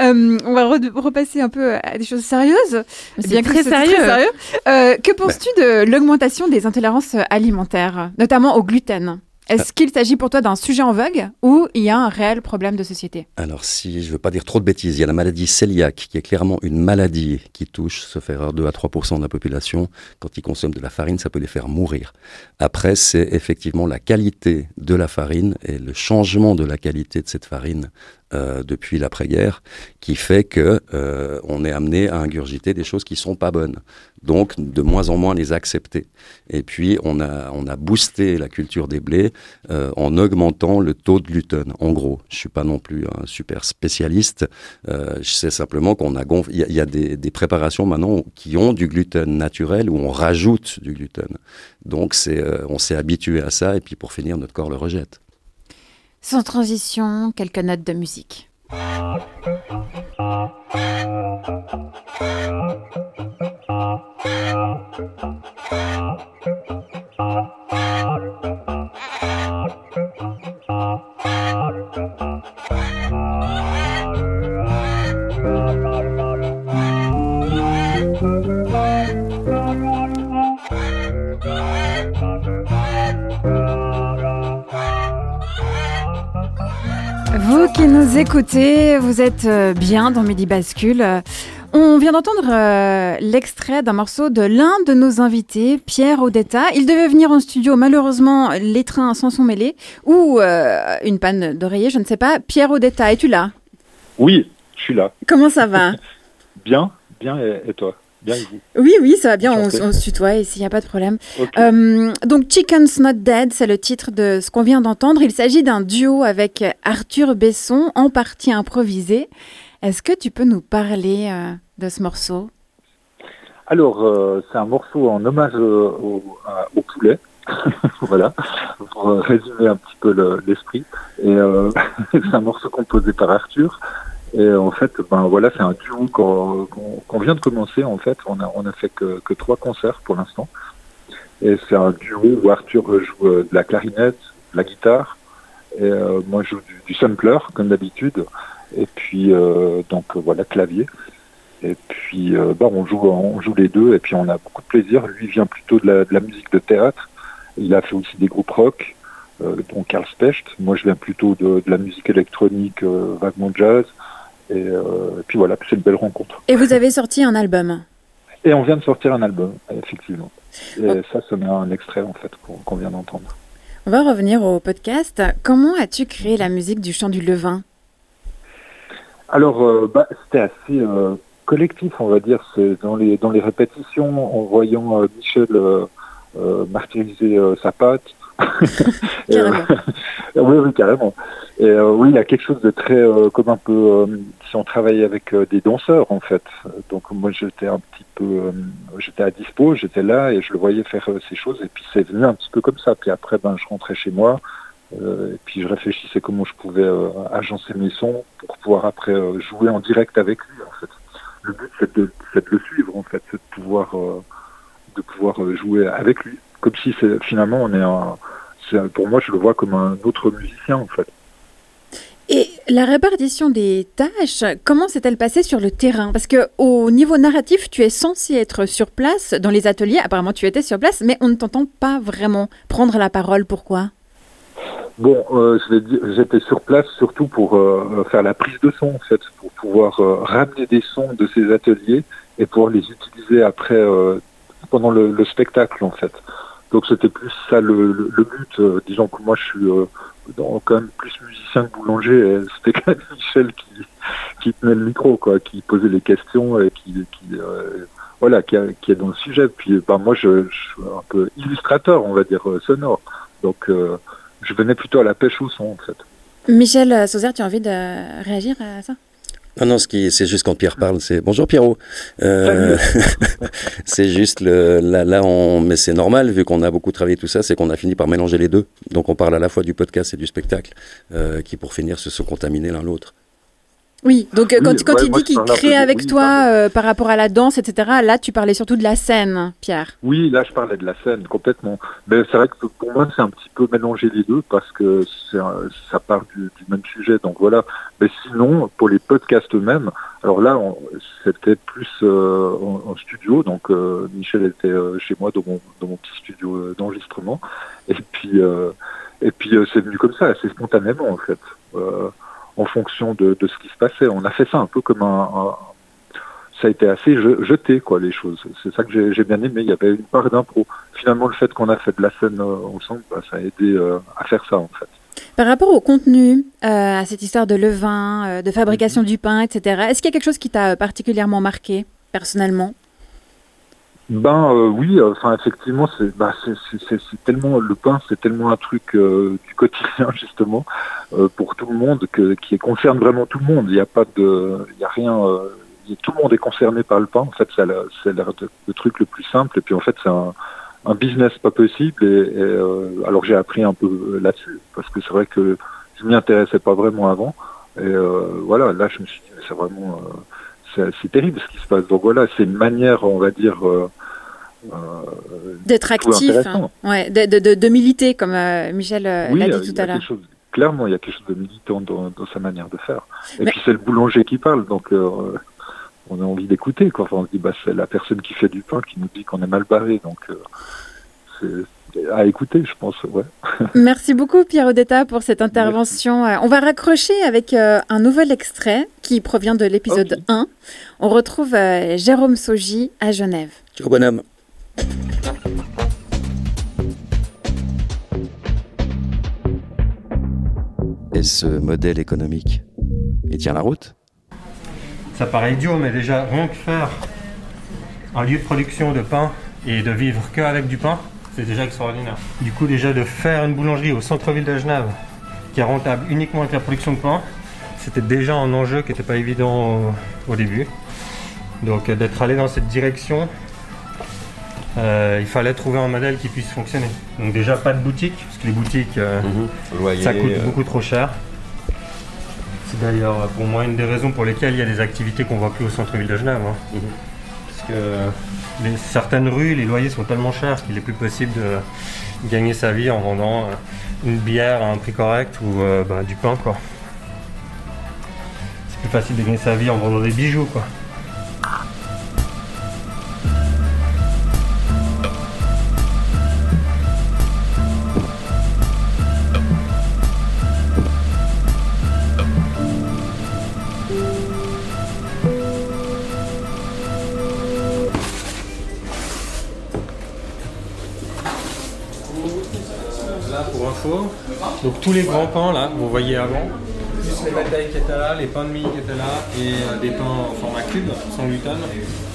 Euh, on va repasser un peu à des choses sérieuses.
C'est bien très sérieux. Très sérieux.
Euh, que penses-tu de l'augmentation des intolérances alimentaires, notamment au gluten? Est-ce qu'il s'agit pour toi d'un sujet en vogue ou il y a un réel problème de société?
Alors, si je ne veux pas dire trop de bêtises, il y a la maladie cœliaque qui est clairement une maladie qui touche, se faire 2 à 3% de la population. Quand ils consomment de la farine, ça peut les faire mourir. Après, c'est effectivement la qualité de la farine et le changement de la qualité de cette farine euh, depuis l'après-guerre qui fait que euh, on est amené à ingurgiter des choses qui sont pas bonnes. Donc de moins en moins les accepter. Et puis on a on a boosté la culture des blés euh, en augmentant le taux de gluten. En gros, je suis pas non plus un super spécialiste. Euh, je sais simplement qu'on a il y, y, a des, des préparations maintenant qui ont du gluten naturel où on rajoute du gluten. Donc c'est euh, on s'est habitué à ça et puis pour finir notre corps le rejette.
Sans transition, quelques notes de musique. Vous qui nous écoutez, vous êtes euh, bien dans Midi Bascule. On vient d'entendre euh, l'extrait d'un morceau de l'un de nos invités, Pierre Odetta. Il devait venir en studio, malheureusement, les trains s'en sont mêlés, ou euh, une panne d'oreiller, je ne sais pas. Pierre Odetta, es-tu là?
Oui, je suis là.
Comment ça va?
Bien, bien, et, et toi? Bien et
Oui, oui, ça va bien, on, se tutoie ici, il n'y a pas de problème. Euh, donc, Chicken's Not Dead, c'est le titre de ce qu'on vient d'entendre. Il s'agit d'un duo avec Arthur Besson, en partie improvisé. Est-ce que tu peux nous parler euh, de ce morceau?
Alors, euh, c'est un morceau en hommage au, poulet. voilà, pour résumer un petit peu le- l'esprit. et euh, c'est un morceau composé par Arthur. Et en fait, ben voilà, c'est un duo qu'on vient de commencer. En fait, on a on a fait que, trois concerts pour l'instant. Et c'est un duo où Arthur joue euh, de la clarinette, de la guitare, et euh, moi je joue du, sampler comme d'habitude. Et puis euh, donc voilà clavier. Et puis bah, on joue on joue les deux et puis on a beaucoup de plaisir. Lui vient plutôt de la, musique de théâtre. Il a fait aussi des groupes rock, dont Karl Specht. Moi je viens plutôt de, la musique électronique, vaguement jazz. Et, euh, et puis voilà, c'est une belle rencontre.
Et vous avez sorti un album
Et on vient de sortir un album, effectivement. Et ça, ça met un extrait en fait qu'on vient d'entendre.
On va revenir au podcast. Comment as-tu créé la musique du chant du levain?
Alors, euh, bah, c'était assez euh, collectif, on va dire. C'est dans les dans les répétitions, en voyant euh, Michel martyriser sa euh, oui, oui, carrément. Et euh, oui, il y a quelque chose de très, euh, comme un peu, euh, si on travaillait avec des danseurs, en fait. Donc moi, j'étais un petit peu, j'étais à dispo, j'étais là et je le voyais faire ces choses. Et puis c'est venu un petit peu comme ça. Puis après, ben, je rentrais chez moi. et puis je réfléchissais comment je pouvais agencer mes sons pour pouvoir après jouer en direct avec lui. En fait, le but c'est de, de le suivre en fait, c'est de pouvoir de pouvoir jouer avec lui, comme si finalement on est un, pour moi je le vois comme un autre musicien en fait.
Et la répartition des tâches, comment s'est-elle passée sur le terrain? Parce que au niveau narratif, tu es censé être sur place dans les ateliers. Apparemment, tu étais sur place, mais on ne t'entend pas vraiment prendre la parole. Pourquoi?
Bon, euh, j'étais sur place surtout pour euh, faire la prise de son en fait, pour pouvoir euh, ramener des sons de ces ateliers et pouvoir les utiliser après pendant le, le spectacle en fait. Donc c'était plus ça le, le, but. disons que moi je suis dans- quand même plus musicien que boulanger. et C'était quand même Michel qui, qui tenait le micro, quoi, qui posait les questions et qui, qui euh, voilà, qui, est dans le sujet. Puis ben, moi je, suis un peu illustrateur, on va dire euh, sonore. Donc euh, je venais plutôt à la pêche au son en fait.
Michel Sauzer, tu as envie de réagir à ça?
Non, non, ce qui, c'est juste quand Pierre parle, c'est bonjour Pierrot. Euh, c'est juste le, là, là, on, mais c'est normal vu qu'on a beaucoup travaillé tout ça, c'est qu'on a fini par mélanger les deux. Donc on parle à la fois du podcast et du spectacle, euh, qui pour finir se sont contaminés l'un l'autre.
Oui, donc euh,
Oui,
quand, quand
ouais,
il dit qu'il crée avec
oui,
toi euh, par rapport à la danse, etc., là, tu parlais surtout de la scène, Pierre.
Oui, là je parlais de la scène complètement. Mais c'est vrai que pour moi c'est un petit peu mélanger les deux parce que c'est un- ça part du, du même sujet. Donc voilà. Mais sinon, pour les podcasts eux-mêmes, alors là on- c'était plus euh, en, en studio. Donc euh, Michel était euh, chez moi dans mon, dans mon petit studio d'enregistrement. Et puis euh, et puis euh, c'est venu comme ça, assez spontanément en fait, euh, en fonction de, de ce qui se passait. On a fait ça un peu comme un, un- ça a été assez je- jeté quoi les choses. C'est ça que j'ai bien aimé. Il y avait une part d'impro. Finalement, le fait qu'on a fait de la scène euh, ensemble, bah, ça a aidé euh, à faire ça en fait.
Par rapport au contenu, euh, à cette histoire de levain, de fabrication du pain, etc., est-ce qu'il y a quelque chose qui t'a particulièrement marqué, personnellement?
Ben euh, oui, euh, enfin effectivement, c'est bah, c'est- tellement le pain, c'est tellement un truc euh, du quotidien justement euh, pour tout le monde que qui concerne vraiment tout le monde. Il n'y a pas de, il y a rien. euh, tout le monde est concerné par le pain. En fait, c'est le truc le plus simple. Et puis en fait, c'est un, un business pas possible. Et, et, euh, alors j'ai appris un peu là-dessus parce que c'est vrai que je m'y intéressais pas vraiment avant. Et euh, voilà, là je me suis dit, c'est vraiment, euh, c'est terrible ce qui se passe. Donc voilà, c'est une manière, on va dire. euh, euh,
D'être actif, hein. ouais, de, de- de- militer, comme euh, Michel euh,
Oui,
l'a dit tout à l'heure.
clairement, il y a quelque chose de militant dans, dans sa manière de faire. Et
Mais-
puis c'est le boulanger qui parle, donc euh, on a envie d'écouter. quoi. Enfin, on se dit, bah, c'est la personne qui fait du pain qui nous dit qu'on est mal barré, donc c'est- à écouter, je pense. Ouais.
Merci beaucoup Pierre Odetta pour cette intervention. On va raccrocher avec un nouvel extrait qui provient de l'épisode 1. On retrouve Jérôme Soji à Genève.
Ciao bonhomme. Et ce modèle économique, il tient la route?
Ça paraît idiot, mais déjà, rien que faire un lieu de production de pain et de vivre qu'avec du pain, c'est déjà extraordinaire. Du coup, déjà de faire une boulangerie au centre-ville de Genève qui est rentable uniquement avec la production de pain, c'était déjà un enjeu qui n'était pas évident au, début. Donc d'être allé dans cette direction, euh, il fallait trouver un modèle qui puisse fonctionner. Donc déjà pas de boutique, parce que les boutiques, euh,
Mhm.
ça coûte
euh,
beaucoup trop cher. C'est d'ailleurs pour moi une des raisons pour lesquelles il y a des activités qu'on voit plus au centre-ville de Genève. hein.
Mhm.
Parce que certaines rues, les loyers sont tellement chers qu'il est plus possible de gagner sa vie en vendant euh, une bière à un prix correct ou euh, bah, du pain quoi. C'est plus facile de gagner sa vie en vendant des bijoux quoi. Tous les grands pains là, vous voyez avant, les médailles qui étaient là, les pains de mie qui étaient là et euh, des pains en format cube, sans gluten.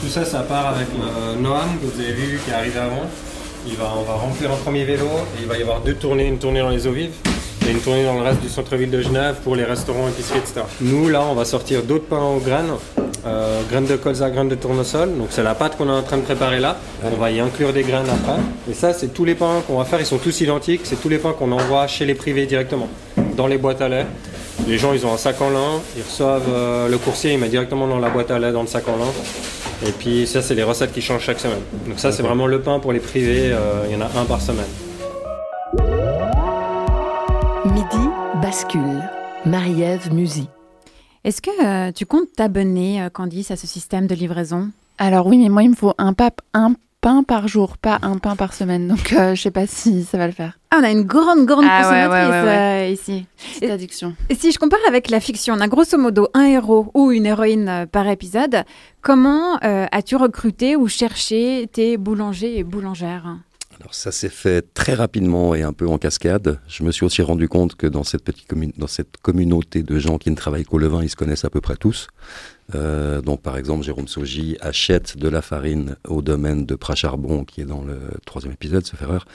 Tout ça, ça part avec le Noam que vous avez vu qui est arrivé avant. Il va, on va remplir un premier vélo et il va y avoir deux tournées, une tournée dans les eaux vives et une tournée dans le reste du centre-ville de Genève pour les restaurants, épiceries, etc. Nous là, on va sortir d'autres pains aux graines, euh, graines de colza, graines de tournesol. Donc c'est la pâte qu'on est en train de préparer là. On va y inclure des graines après. Et ça, c'est tous les pains qu'on va faire. Ils sont tous identiques. C'est tous les pains qu'on envoie chez les privés directement, dans les boîtes à lait. Les gens, ils ont un sac en lin. Ils reçoivent euh, le coursier, il met directement dans la boîte à lait, dans le sac en lin. Et puis ça, c'est les recettes qui changent chaque semaine. Donc ça, c'est vraiment le pain pour les privés. euh, Il y en a un par semaine.
Midi bascule. Marie-Ève Musy.
Est-ce que euh, tu comptes t'abonner, euh, Candice, à ce système de livraison?
Alors oui, mais moi, il me faut un, pap- un pain par jour, pas un pain par semaine. Donc, euh, je sais pas si ça va le faire.
Ah, on a une grande, grande
Ah
consommatrice
ouais, ouais, ouais.
euh, ici.
Petite addiction.
Et si je compare avec la fiction, on a grosso modo un héros ou une héroïne euh, par épisode. Comment euh, as-tu recruté ou cherché tes boulangers et boulangères?
Alors ça s'est fait très rapidement et un peu en cascade. Je me suis aussi rendu compte que dans cette petite commune, dans cette communauté de gens qui ne travaillent qu'au levain, ils se connaissent à peu près tous. Euh, donc par exemple, Jérôme Soji achète de la farine au domaine de Pracharbon, qui est dans le troisième épisode, ce erreur.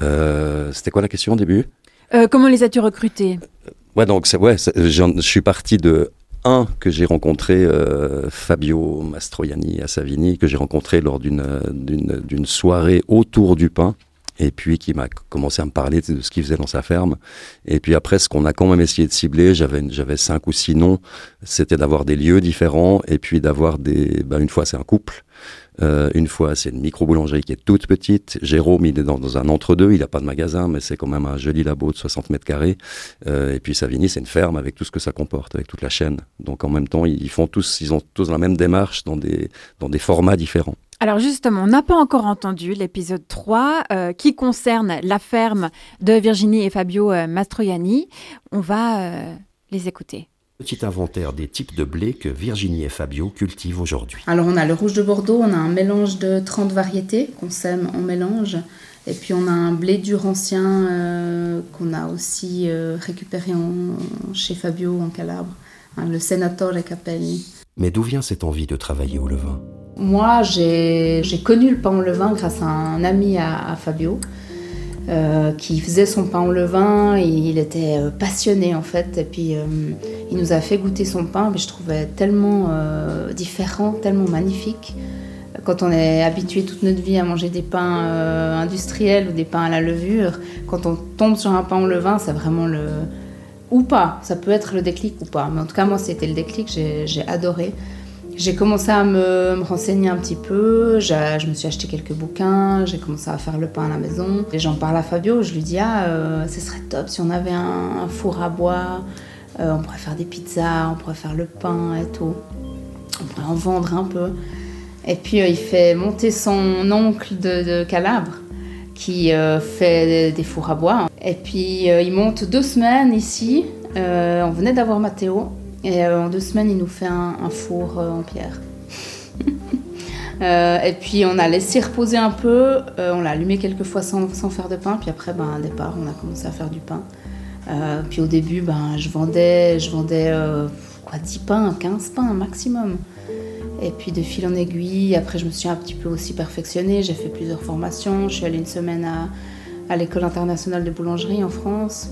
Euh, C'était quoi la question au début?
Euh, Comment les as-tu recrutés?
Ouais, donc c'est ouais, je suis parti de que j'ai rencontré, euh, Fabio Mastroianni à Savigny, que j'ai rencontré lors d'une euh, soirée autour du pain. Et puis qui m'a commencé à me parler de ce qu'il faisait dans sa ferme. Et puis après, ce qu'on a quand même essayé de cibler, j'avais j'avais cinq ou six noms, c'était d'avoir des lieux différents et puis d'avoir des. Ben une fois c'est un couple, euh, une fois c'est une micro boulangerie qui est toute petite. Jérôme, il est dans, un entre-deux, il n'a pas de magasin, mais c'est quand même un joli labo de 60 mètres carrés. Euh, et puis Savigny, c'est une ferme avec tout ce que ça comporte, avec toute la chaîne. Donc en même temps, ils font tous, ils ont tous la même démarche dans des, dans des formats différents.
Alors justement, on n'a pas encore entendu l'épisode 3 euh, qui concerne la ferme de Virginie et Fabio euh, Mastroianni. On va euh, les écouter.
Petit inventaire des types de blé que Virginie et Fabio cultivent aujourd'hui.
Alors on a le rouge de Bordeaux, on a un mélange de 30 variétés qu'on sème en mélange. Et puis on a un blé dur ancien euh, qu'on a aussi euh, récupéré en- chez Fabio en Calabre, hein, le Senatore Capelli.
Mais d'où vient cette envie de travailler au levain?
Moi j'ai connu le pain au levain grâce à un ami à, Fabio euh, qui faisait son pain au levain. Et il était euh, passionné en fait. Et puis euh, il nous a fait goûter son pain, mais je trouvais tellement différent, tellement magnifique. Quand on est habitué toute notre vie à manger des pains industriels ou des pains à la levure, quand on tombe sur un pain au levain, c'est vraiment le. Ou pas, ça peut être le déclic ou pas. Mais en tout cas, moi, c'était le déclic, j'ai adoré. J'ai commencé à me, renseigner un petit peu, je me suis acheté quelques bouquins, j'ai commencé à faire le pain à la maison. Et j'en parle à Fabio, je lui dis Ah, euh, ce serait top si on avait un, four à bois, euh, on pourrait faire des pizzas, on pourrait faire le pain et tout. On pourrait en vendre un peu. Et puis euh, il fait monter son oncle de, Calabre, qui fait des fours à bois. Et puis il monte deux semaines ici. On venait d'avoir Mathéo. Et en deux semaines, il nous fait un, four en pierre. et puis on a laissé reposer un peu. on l'a allumé quelques fois sans, faire de pain. Puis après, ben, un départ, on a commencé à faire du pain. puis au début, ben, je vendais, je vendais quoi, 10 pains, 15 pains maximum. Et puis de fil en aiguille, après je me suis un petit peu aussi perfectionnée, j'ai fait plusieurs formations, je suis allée une semaine à, à l'école internationale de boulangerie en France.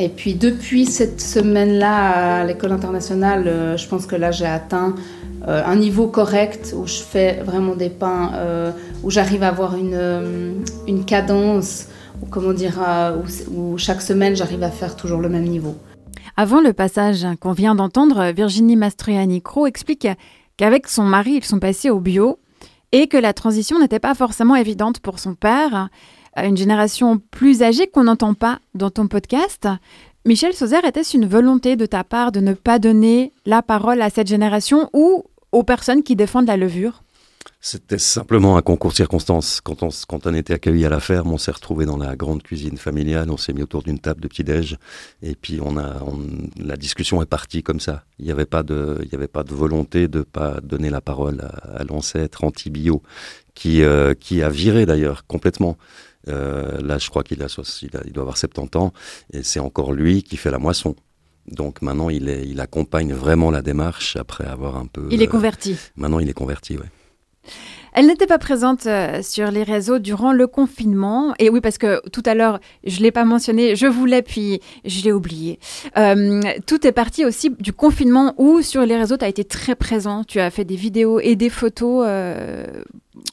Et puis depuis cette semaine-là à l'école internationale, euh, je pense que là j'ai atteint euh, un niveau correct où je fais vraiment des pains, euh, où j'arrive à avoir une, cadence, ou comment dire, où, où chaque semaine j'arrive à faire toujours le même niveau.
Avant le passage qu'on vient d'entendre, Virginie Mastroianni-Cro explique qu'avec son mari, ils sont passés au bio et que la transition n'était pas forcément évidente pour son père, une génération plus âgée qu'on n'entend pas dans ton podcast. Michel Sauzer, était-ce une volonté de ta part de ne pas donner la parole à cette génération ou aux personnes qui défendent la levure?
C'était simplement un concours de circonstances. Quand on, était accueilli à la ferme, on s'est retrouvé dans la grande cuisine familiale, on s'est mis autour d'une table de petit-déj, et puis on a, la discussion est partie comme ça. Il n'y avait pas de, il de volonté de pas donner la parole à, l'ancêtre anti-bio, euh, qui a viré d'ailleurs complètement. Euh, là, je crois qu'il a, il, doit avoir 70 ans, et c'est encore lui qui fait la moisson. Donc maintenant, il, est, il accompagne vraiment la démarche après avoir un peu.
Il est converti.
Maintenant, il est converti, oui.
Elle n'était pas présente euh, sur les réseaux durant le confinement. Et oui, parce que tout à l'heure, je ne l'ai pas mentionné, je voulais, puis je l'ai oublié. Euh, tout est parti aussi du confinement où sur les réseaux, tu as été très présent. Tu as fait des vidéos et des photos euh,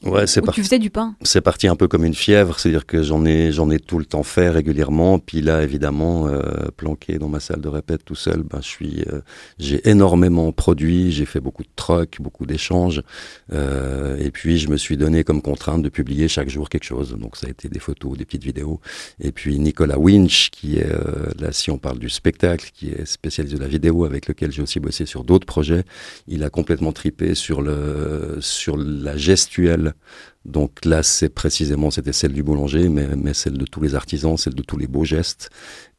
Ouais, c'est
Tu faisais du pain.
C'est parti un peu comme une fièvre, c'est-à-dire que j'en ai, j'en ai tout le temps fait régulièrement. Puis là, évidemment, euh, planqué dans ma salle de répète tout seul, ben je suis, euh, j'ai énormément produit, j'ai fait beaucoup de trocs, beaucoup d'échanges, euh, et puis je me suis donné comme contrainte de publier chaque jour quelque chose. Donc ça a été des photos, des petites vidéos. Et puis Nicolas Winch, qui est euh, là, si on parle du spectacle, qui est spécialisé de la vidéo, avec lequel j'ai aussi bossé sur d'autres projets, il a complètement tripé sur le, sur la gestuelle donc là, c'est précisément, c'était celle du boulanger, mais, mais, celle de tous les artisans, celle de tous les beaux gestes.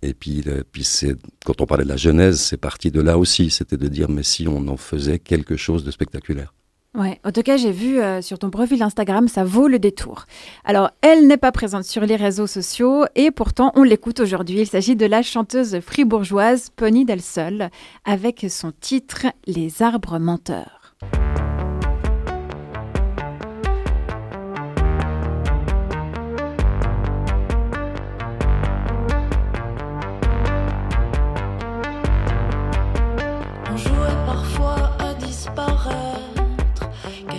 Et puis, puis c'est, quand on parlait de la genèse, c'est parti de là aussi. C'était de dire, mais si on en faisait quelque chose de spectaculaire.
Ouais, en tout cas, j'ai vu euh, sur ton profil Instagram, ça vaut le détour. Alors, elle n'est pas présente sur les réseaux sociaux et pourtant, on l'écoute aujourd'hui. Il s'agit de la chanteuse fribourgeoise Pony Del Sol avec son titre Les arbres menteurs.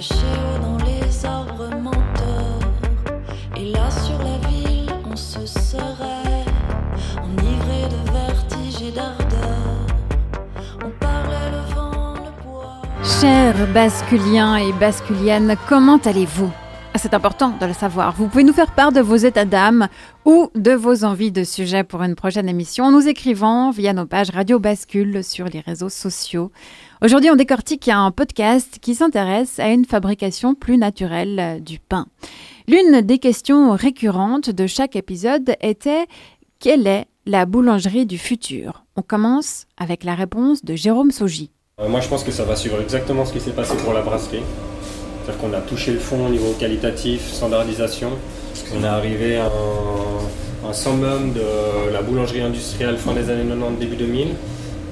Chers basculiens et basculiennes, comment allez-vous? Ah, c'est important de le savoir. Vous pouvez nous faire part de vos états d'âme ou de vos envies de sujets pour une prochaine émission en nous écrivant via nos pages Radio Bascule sur les réseaux sociaux. Aujourd'hui, on décortique un podcast qui s'intéresse à une fabrication plus naturelle du pain. L'une des questions récurrentes de chaque épisode était quelle est la boulangerie du futur? On commence avec la réponse de Jérôme Soji.
Euh, moi, je pense que ça va suivre exactement ce qui s'est passé pour la brasserie. C'est-à-dire qu'on a touché le fond au niveau qualitatif, standardisation. On est arrivé à un, summum de la boulangerie industrielle fin des années 90, début 2000.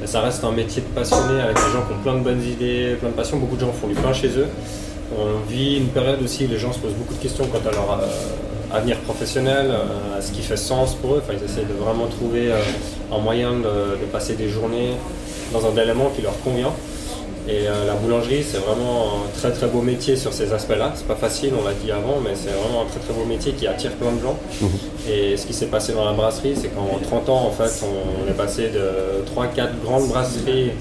Ça reste un métier de passionné avec des gens qui ont plein de bonnes idées, plein de passion. Beaucoup de gens font du pain chez eux. On vit une période aussi où les gens se posent beaucoup de questions quant à leur euh, avenir professionnel, euh, à ce qui fait sens pour eux. Enfin, ils essayent de vraiment trouver un moyen de, de passer des journées dans un élément qui leur convient. Et euh, la boulangerie, c'est vraiment un très très beau métier sur ces aspects-là. C'est pas facile, on l'a dit avant, mais c'est vraiment un très très beau métier qui attire plein de gens. Mhm. Et ce qui s'est passé dans la brasserie, c'est qu'en 30 ans, en fait, on est passé de 3-4 grandes brasseries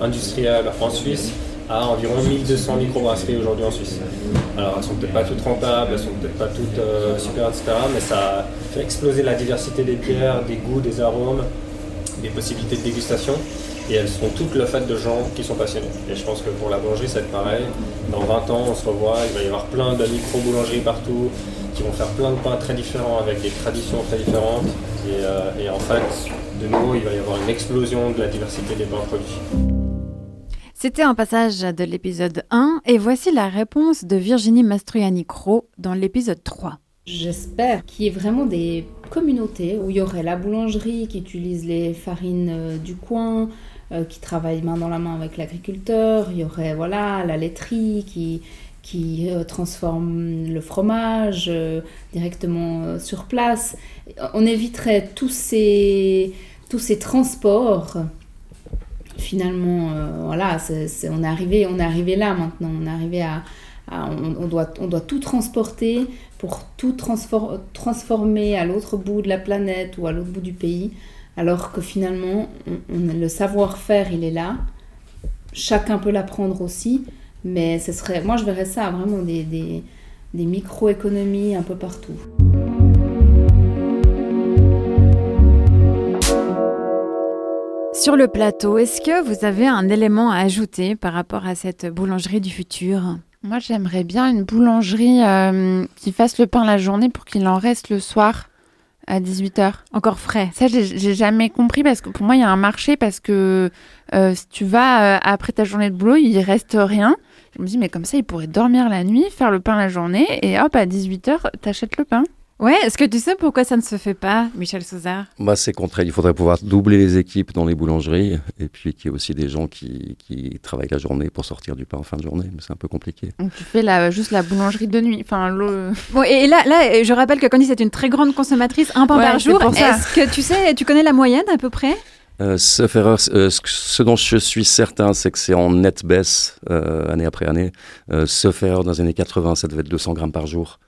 industrielles en Suisse à environ 1200 microbrasseries aujourd'hui en Suisse. Alors elles sont peut-être pas toutes rentables, elles sont peut-être pas toutes euh, super, etc. Mais ça fait exploser la diversité des bières, des goûts, des arômes, des possibilités de dégustation et elles sont toutes le fait de gens qui sont passionnés. Et je pense que pour la boulangerie, c'est pareil. Dans 20 ans, on se revoit, il va y avoir plein de micro-boulangeries partout, qui vont faire plein de pains très différents avec des traditions très différentes. Et, euh, et en fait, de nouveau, il va y avoir une explosion de la diversité des pains produits.
C'était un passage de l'épisode 1 et voici la réponse de Virginie Mastroianni-Cro dans l'épisode 3.
J'espère qu'il y ait vraiment des communautés où il y aurait la boulangerie qui utilise les farines euh, du coin, euh, qui travaille main dans la main avec l'agriculteur, il y aurait voilà la laiterie qui, qui euh, transforme le fromage euh, directement sur place. On éviterait tous ces, tous ces transports. Finalement, voilà, on, est arrivé, on est arrivé là maintenant. On est arrivé à, à- on, on doit, on doit tout transporter pour tout transfor- transformer à l'autre bout de la planète ou à l'autre bout du pays. Alors que finalement, on- on- le savoir-faire, il est là. Chacun peut l'apprendre aussi. Mais ce serait, moi, je verrais ça vraiment des, des, des micro-économies un peu partout.
Sur le plateau, est-ce que vous avez un élément à ajouter par rapport à cette boulangerie du futur?
Moi, j'aimerais bien une boulangerie euh, qui fasse le pain la journée pour qu'il en reste le soir à 18h.
Encore frais.
Ça, j'ai jamais compris parce que pour moi, il y a un marché parce que euh, si tu vas euh, après ta journée de boulot, il reste rien. Je me dis, mais comme ça, il pourrait dormir la nuit, faire le pain la journée et hop, à 18h, t'achètes le pain.
Ouais, est-ce que tu sais pourquoi ça ne se fait pas, Michel Sauzard
Bah, c'est contraire. Il faudrait pouvoir doubler les équipes dans les boulangeries et puis qu'il y ait aussi des gens qui, qui travaillent la journée pour sortir du pain en fin de journée. Mais c'est un peu compliqué.
Donc tu fais la, juste la boulangerie de nuit. Enfin, le...
Bon, et là, là, je rappelle que Candice est une très grande consommatrice, un pain
Ouais,
par jour. Est-ce que tu sais, tu connais la moyenne à peu près?
Euh, erreur, euh, ce, ce dont je suis certain, c'est que c'est en nette baisse euh, année après année. Euh, sauf erreur, dans les années 80, ça devait être 200 grammes par jour.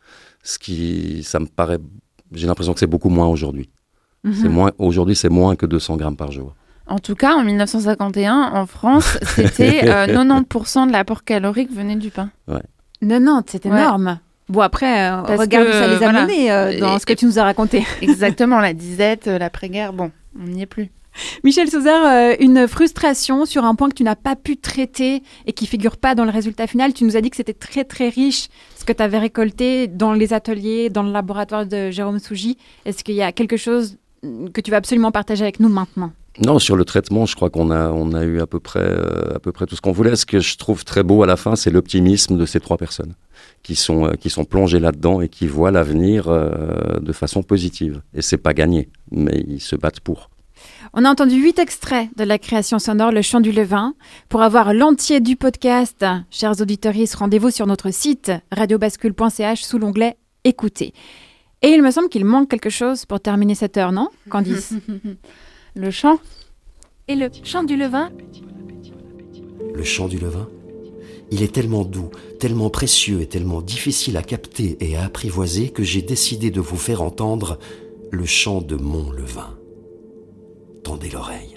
Ce qui, ça me paraît, j'ai l'impression que c'est beaucoup moins aujourd'hui.
Mhm.
C'est moins, aujourd'hui, c'est moins que 200 grammes par jour.
En tout cas, en 1951, en France, c'était euh, 90% de l'apport calorique venait du pain.
Ouais.
90, c'est
Ouais.
énorme. Bon, après, euh, regarde
que,
où ça les a
voilà.
menés euh, dans
Et-
ce que tu nous as raconté.
Exactement, la disette, euh, l'après-guerre, bon, on n'y est plus.
Michel Sauzard, euh, une frustration sur un point que tu n'as pas pu traiter et qui figure pas dans le résultat final. Tu nous as dit que c'était très très riche ce que tu avais récolté dans les ateliers, dans le laboratoire de Jérôme Sougy. Est-ce qu'il y a quelque chose que tu vas absolument partager avec nous maintenant?
Non, sur le traitement, je crois qu'on a, on a eu à peu près, euh, à peu près tout ce qu'on voulait. Ce que je trouve très beau à la fin, c'est l'optimisme de ces trois personnes qui sont, euh, qui sont plongées là-dedans et qui voient l'avenir euh, de façon positive. Et c'est pas gagné, mais ils se battent pour.
On a entendu huit extraits de la création sonore Le Chant du Levain. Pour avoir l'entier du podcast, chers auditeurs, rendez-vous sur notre site radiobascule.ch sous l'onglet Écoutez. Et il me semble qu'il manque quelque chose pour terminer cette heure, non, Candice?
Le chant
Et le chant du levain
Le chant du levain? Il est tellement doux, tellement précieux et tellement difficile à capter et à apprivoiser que j'ai décidé de vous faire entendre le chant de mon levain. Tendez l'oreille.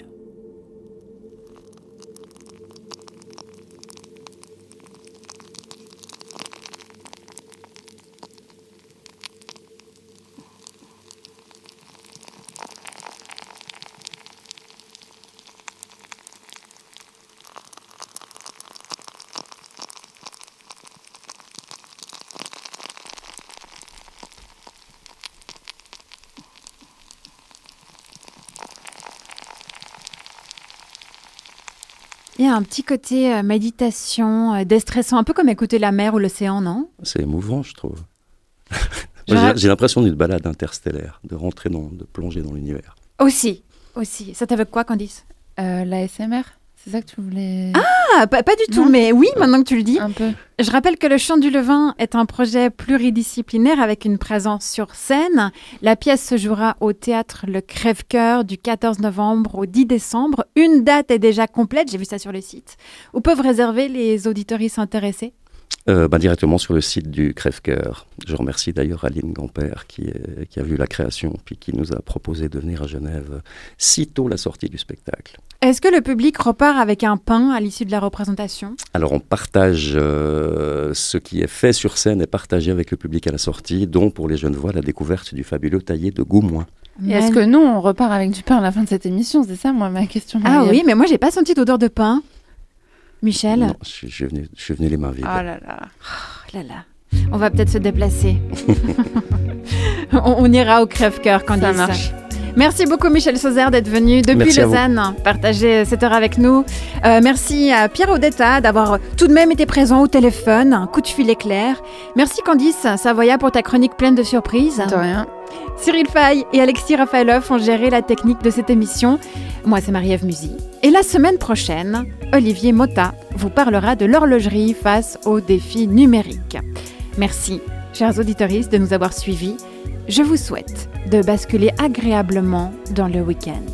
Il y a un petit côté euh, méditation, euh, déstressant, un peu comme écouter la mer ou l'océan, non?
C'est émouvant, je trouve. J'ai- l'impression d'une balade interstellaire, de rentrer dans, de plonger dans l'univers.
Aussi, aussi. Ça t'évoque quoi, Candice
Euh, L'ASMR C'est ça que tu voulais.
Ah, pas, pas du tout,
Non.
mais oui, maintenant que tu le dis.
Un peu.
Je rappelle que le Chant du Levain est un projet pluridisciplinaire avec une présence sur scène. La pièce se jouera au théâtre Le Crève-Cœur du 14 novembre au 10 décembre. Une date est déjà complète, j'ai vu ça sur le site. Où peuvent réserver les auditoristes intéressés
Euh, bah, directement sur le site du Crève-Cœur. Je remercie d'ailleurs Aline Gampère qui, est- qui a vu la création puis qui nous a proposé de venir à Genève sitôt la sortie du spectacle.
Est-ce que le public repart avec un pain à l'issue de la représentation?
Alors on partage euh, ce qui est fait sur scène est partagé avec le public à la sortie, dont pour les jeunes voix la découverte du fabuleux taillé de Goumoin.
Et est-ce que nous, on repart avec du pain à la fin de cette émission? C'est ça, moi, ma question.
Ah oui, mais moi j'ai pas senti d'odeur de pain. Michel
Non, je, suis- je venu les mains vides.
Oh là là.
Oh là là. On va peut-être se déplacer. on, on ira au crève-cœur, Candice.
Ça marche.
Merci beaucoup Michel Sauzer d'être venu depuis
Merci.
Lausanne, partager cette heure avec nous. Euh, merci à Pierre Odetta d'avoir tout de même été présent au téléphone, un coup de fil éclair. Merci Candice Savoya pour ta chronique pleine de surprises.
De rien.
Cyril Fay et Alexis Rafaelov ont géré la technique de cette émission. Moi, c'est Marie-Ève Musy. Et la semaine prochaine, Olivier Motta vous parlera de l'horlogerie face aux défis numériques. Merci, chers auditeurs, de nous avoir suivis. Je vous souhaite de basculer agréablement dans le week-end.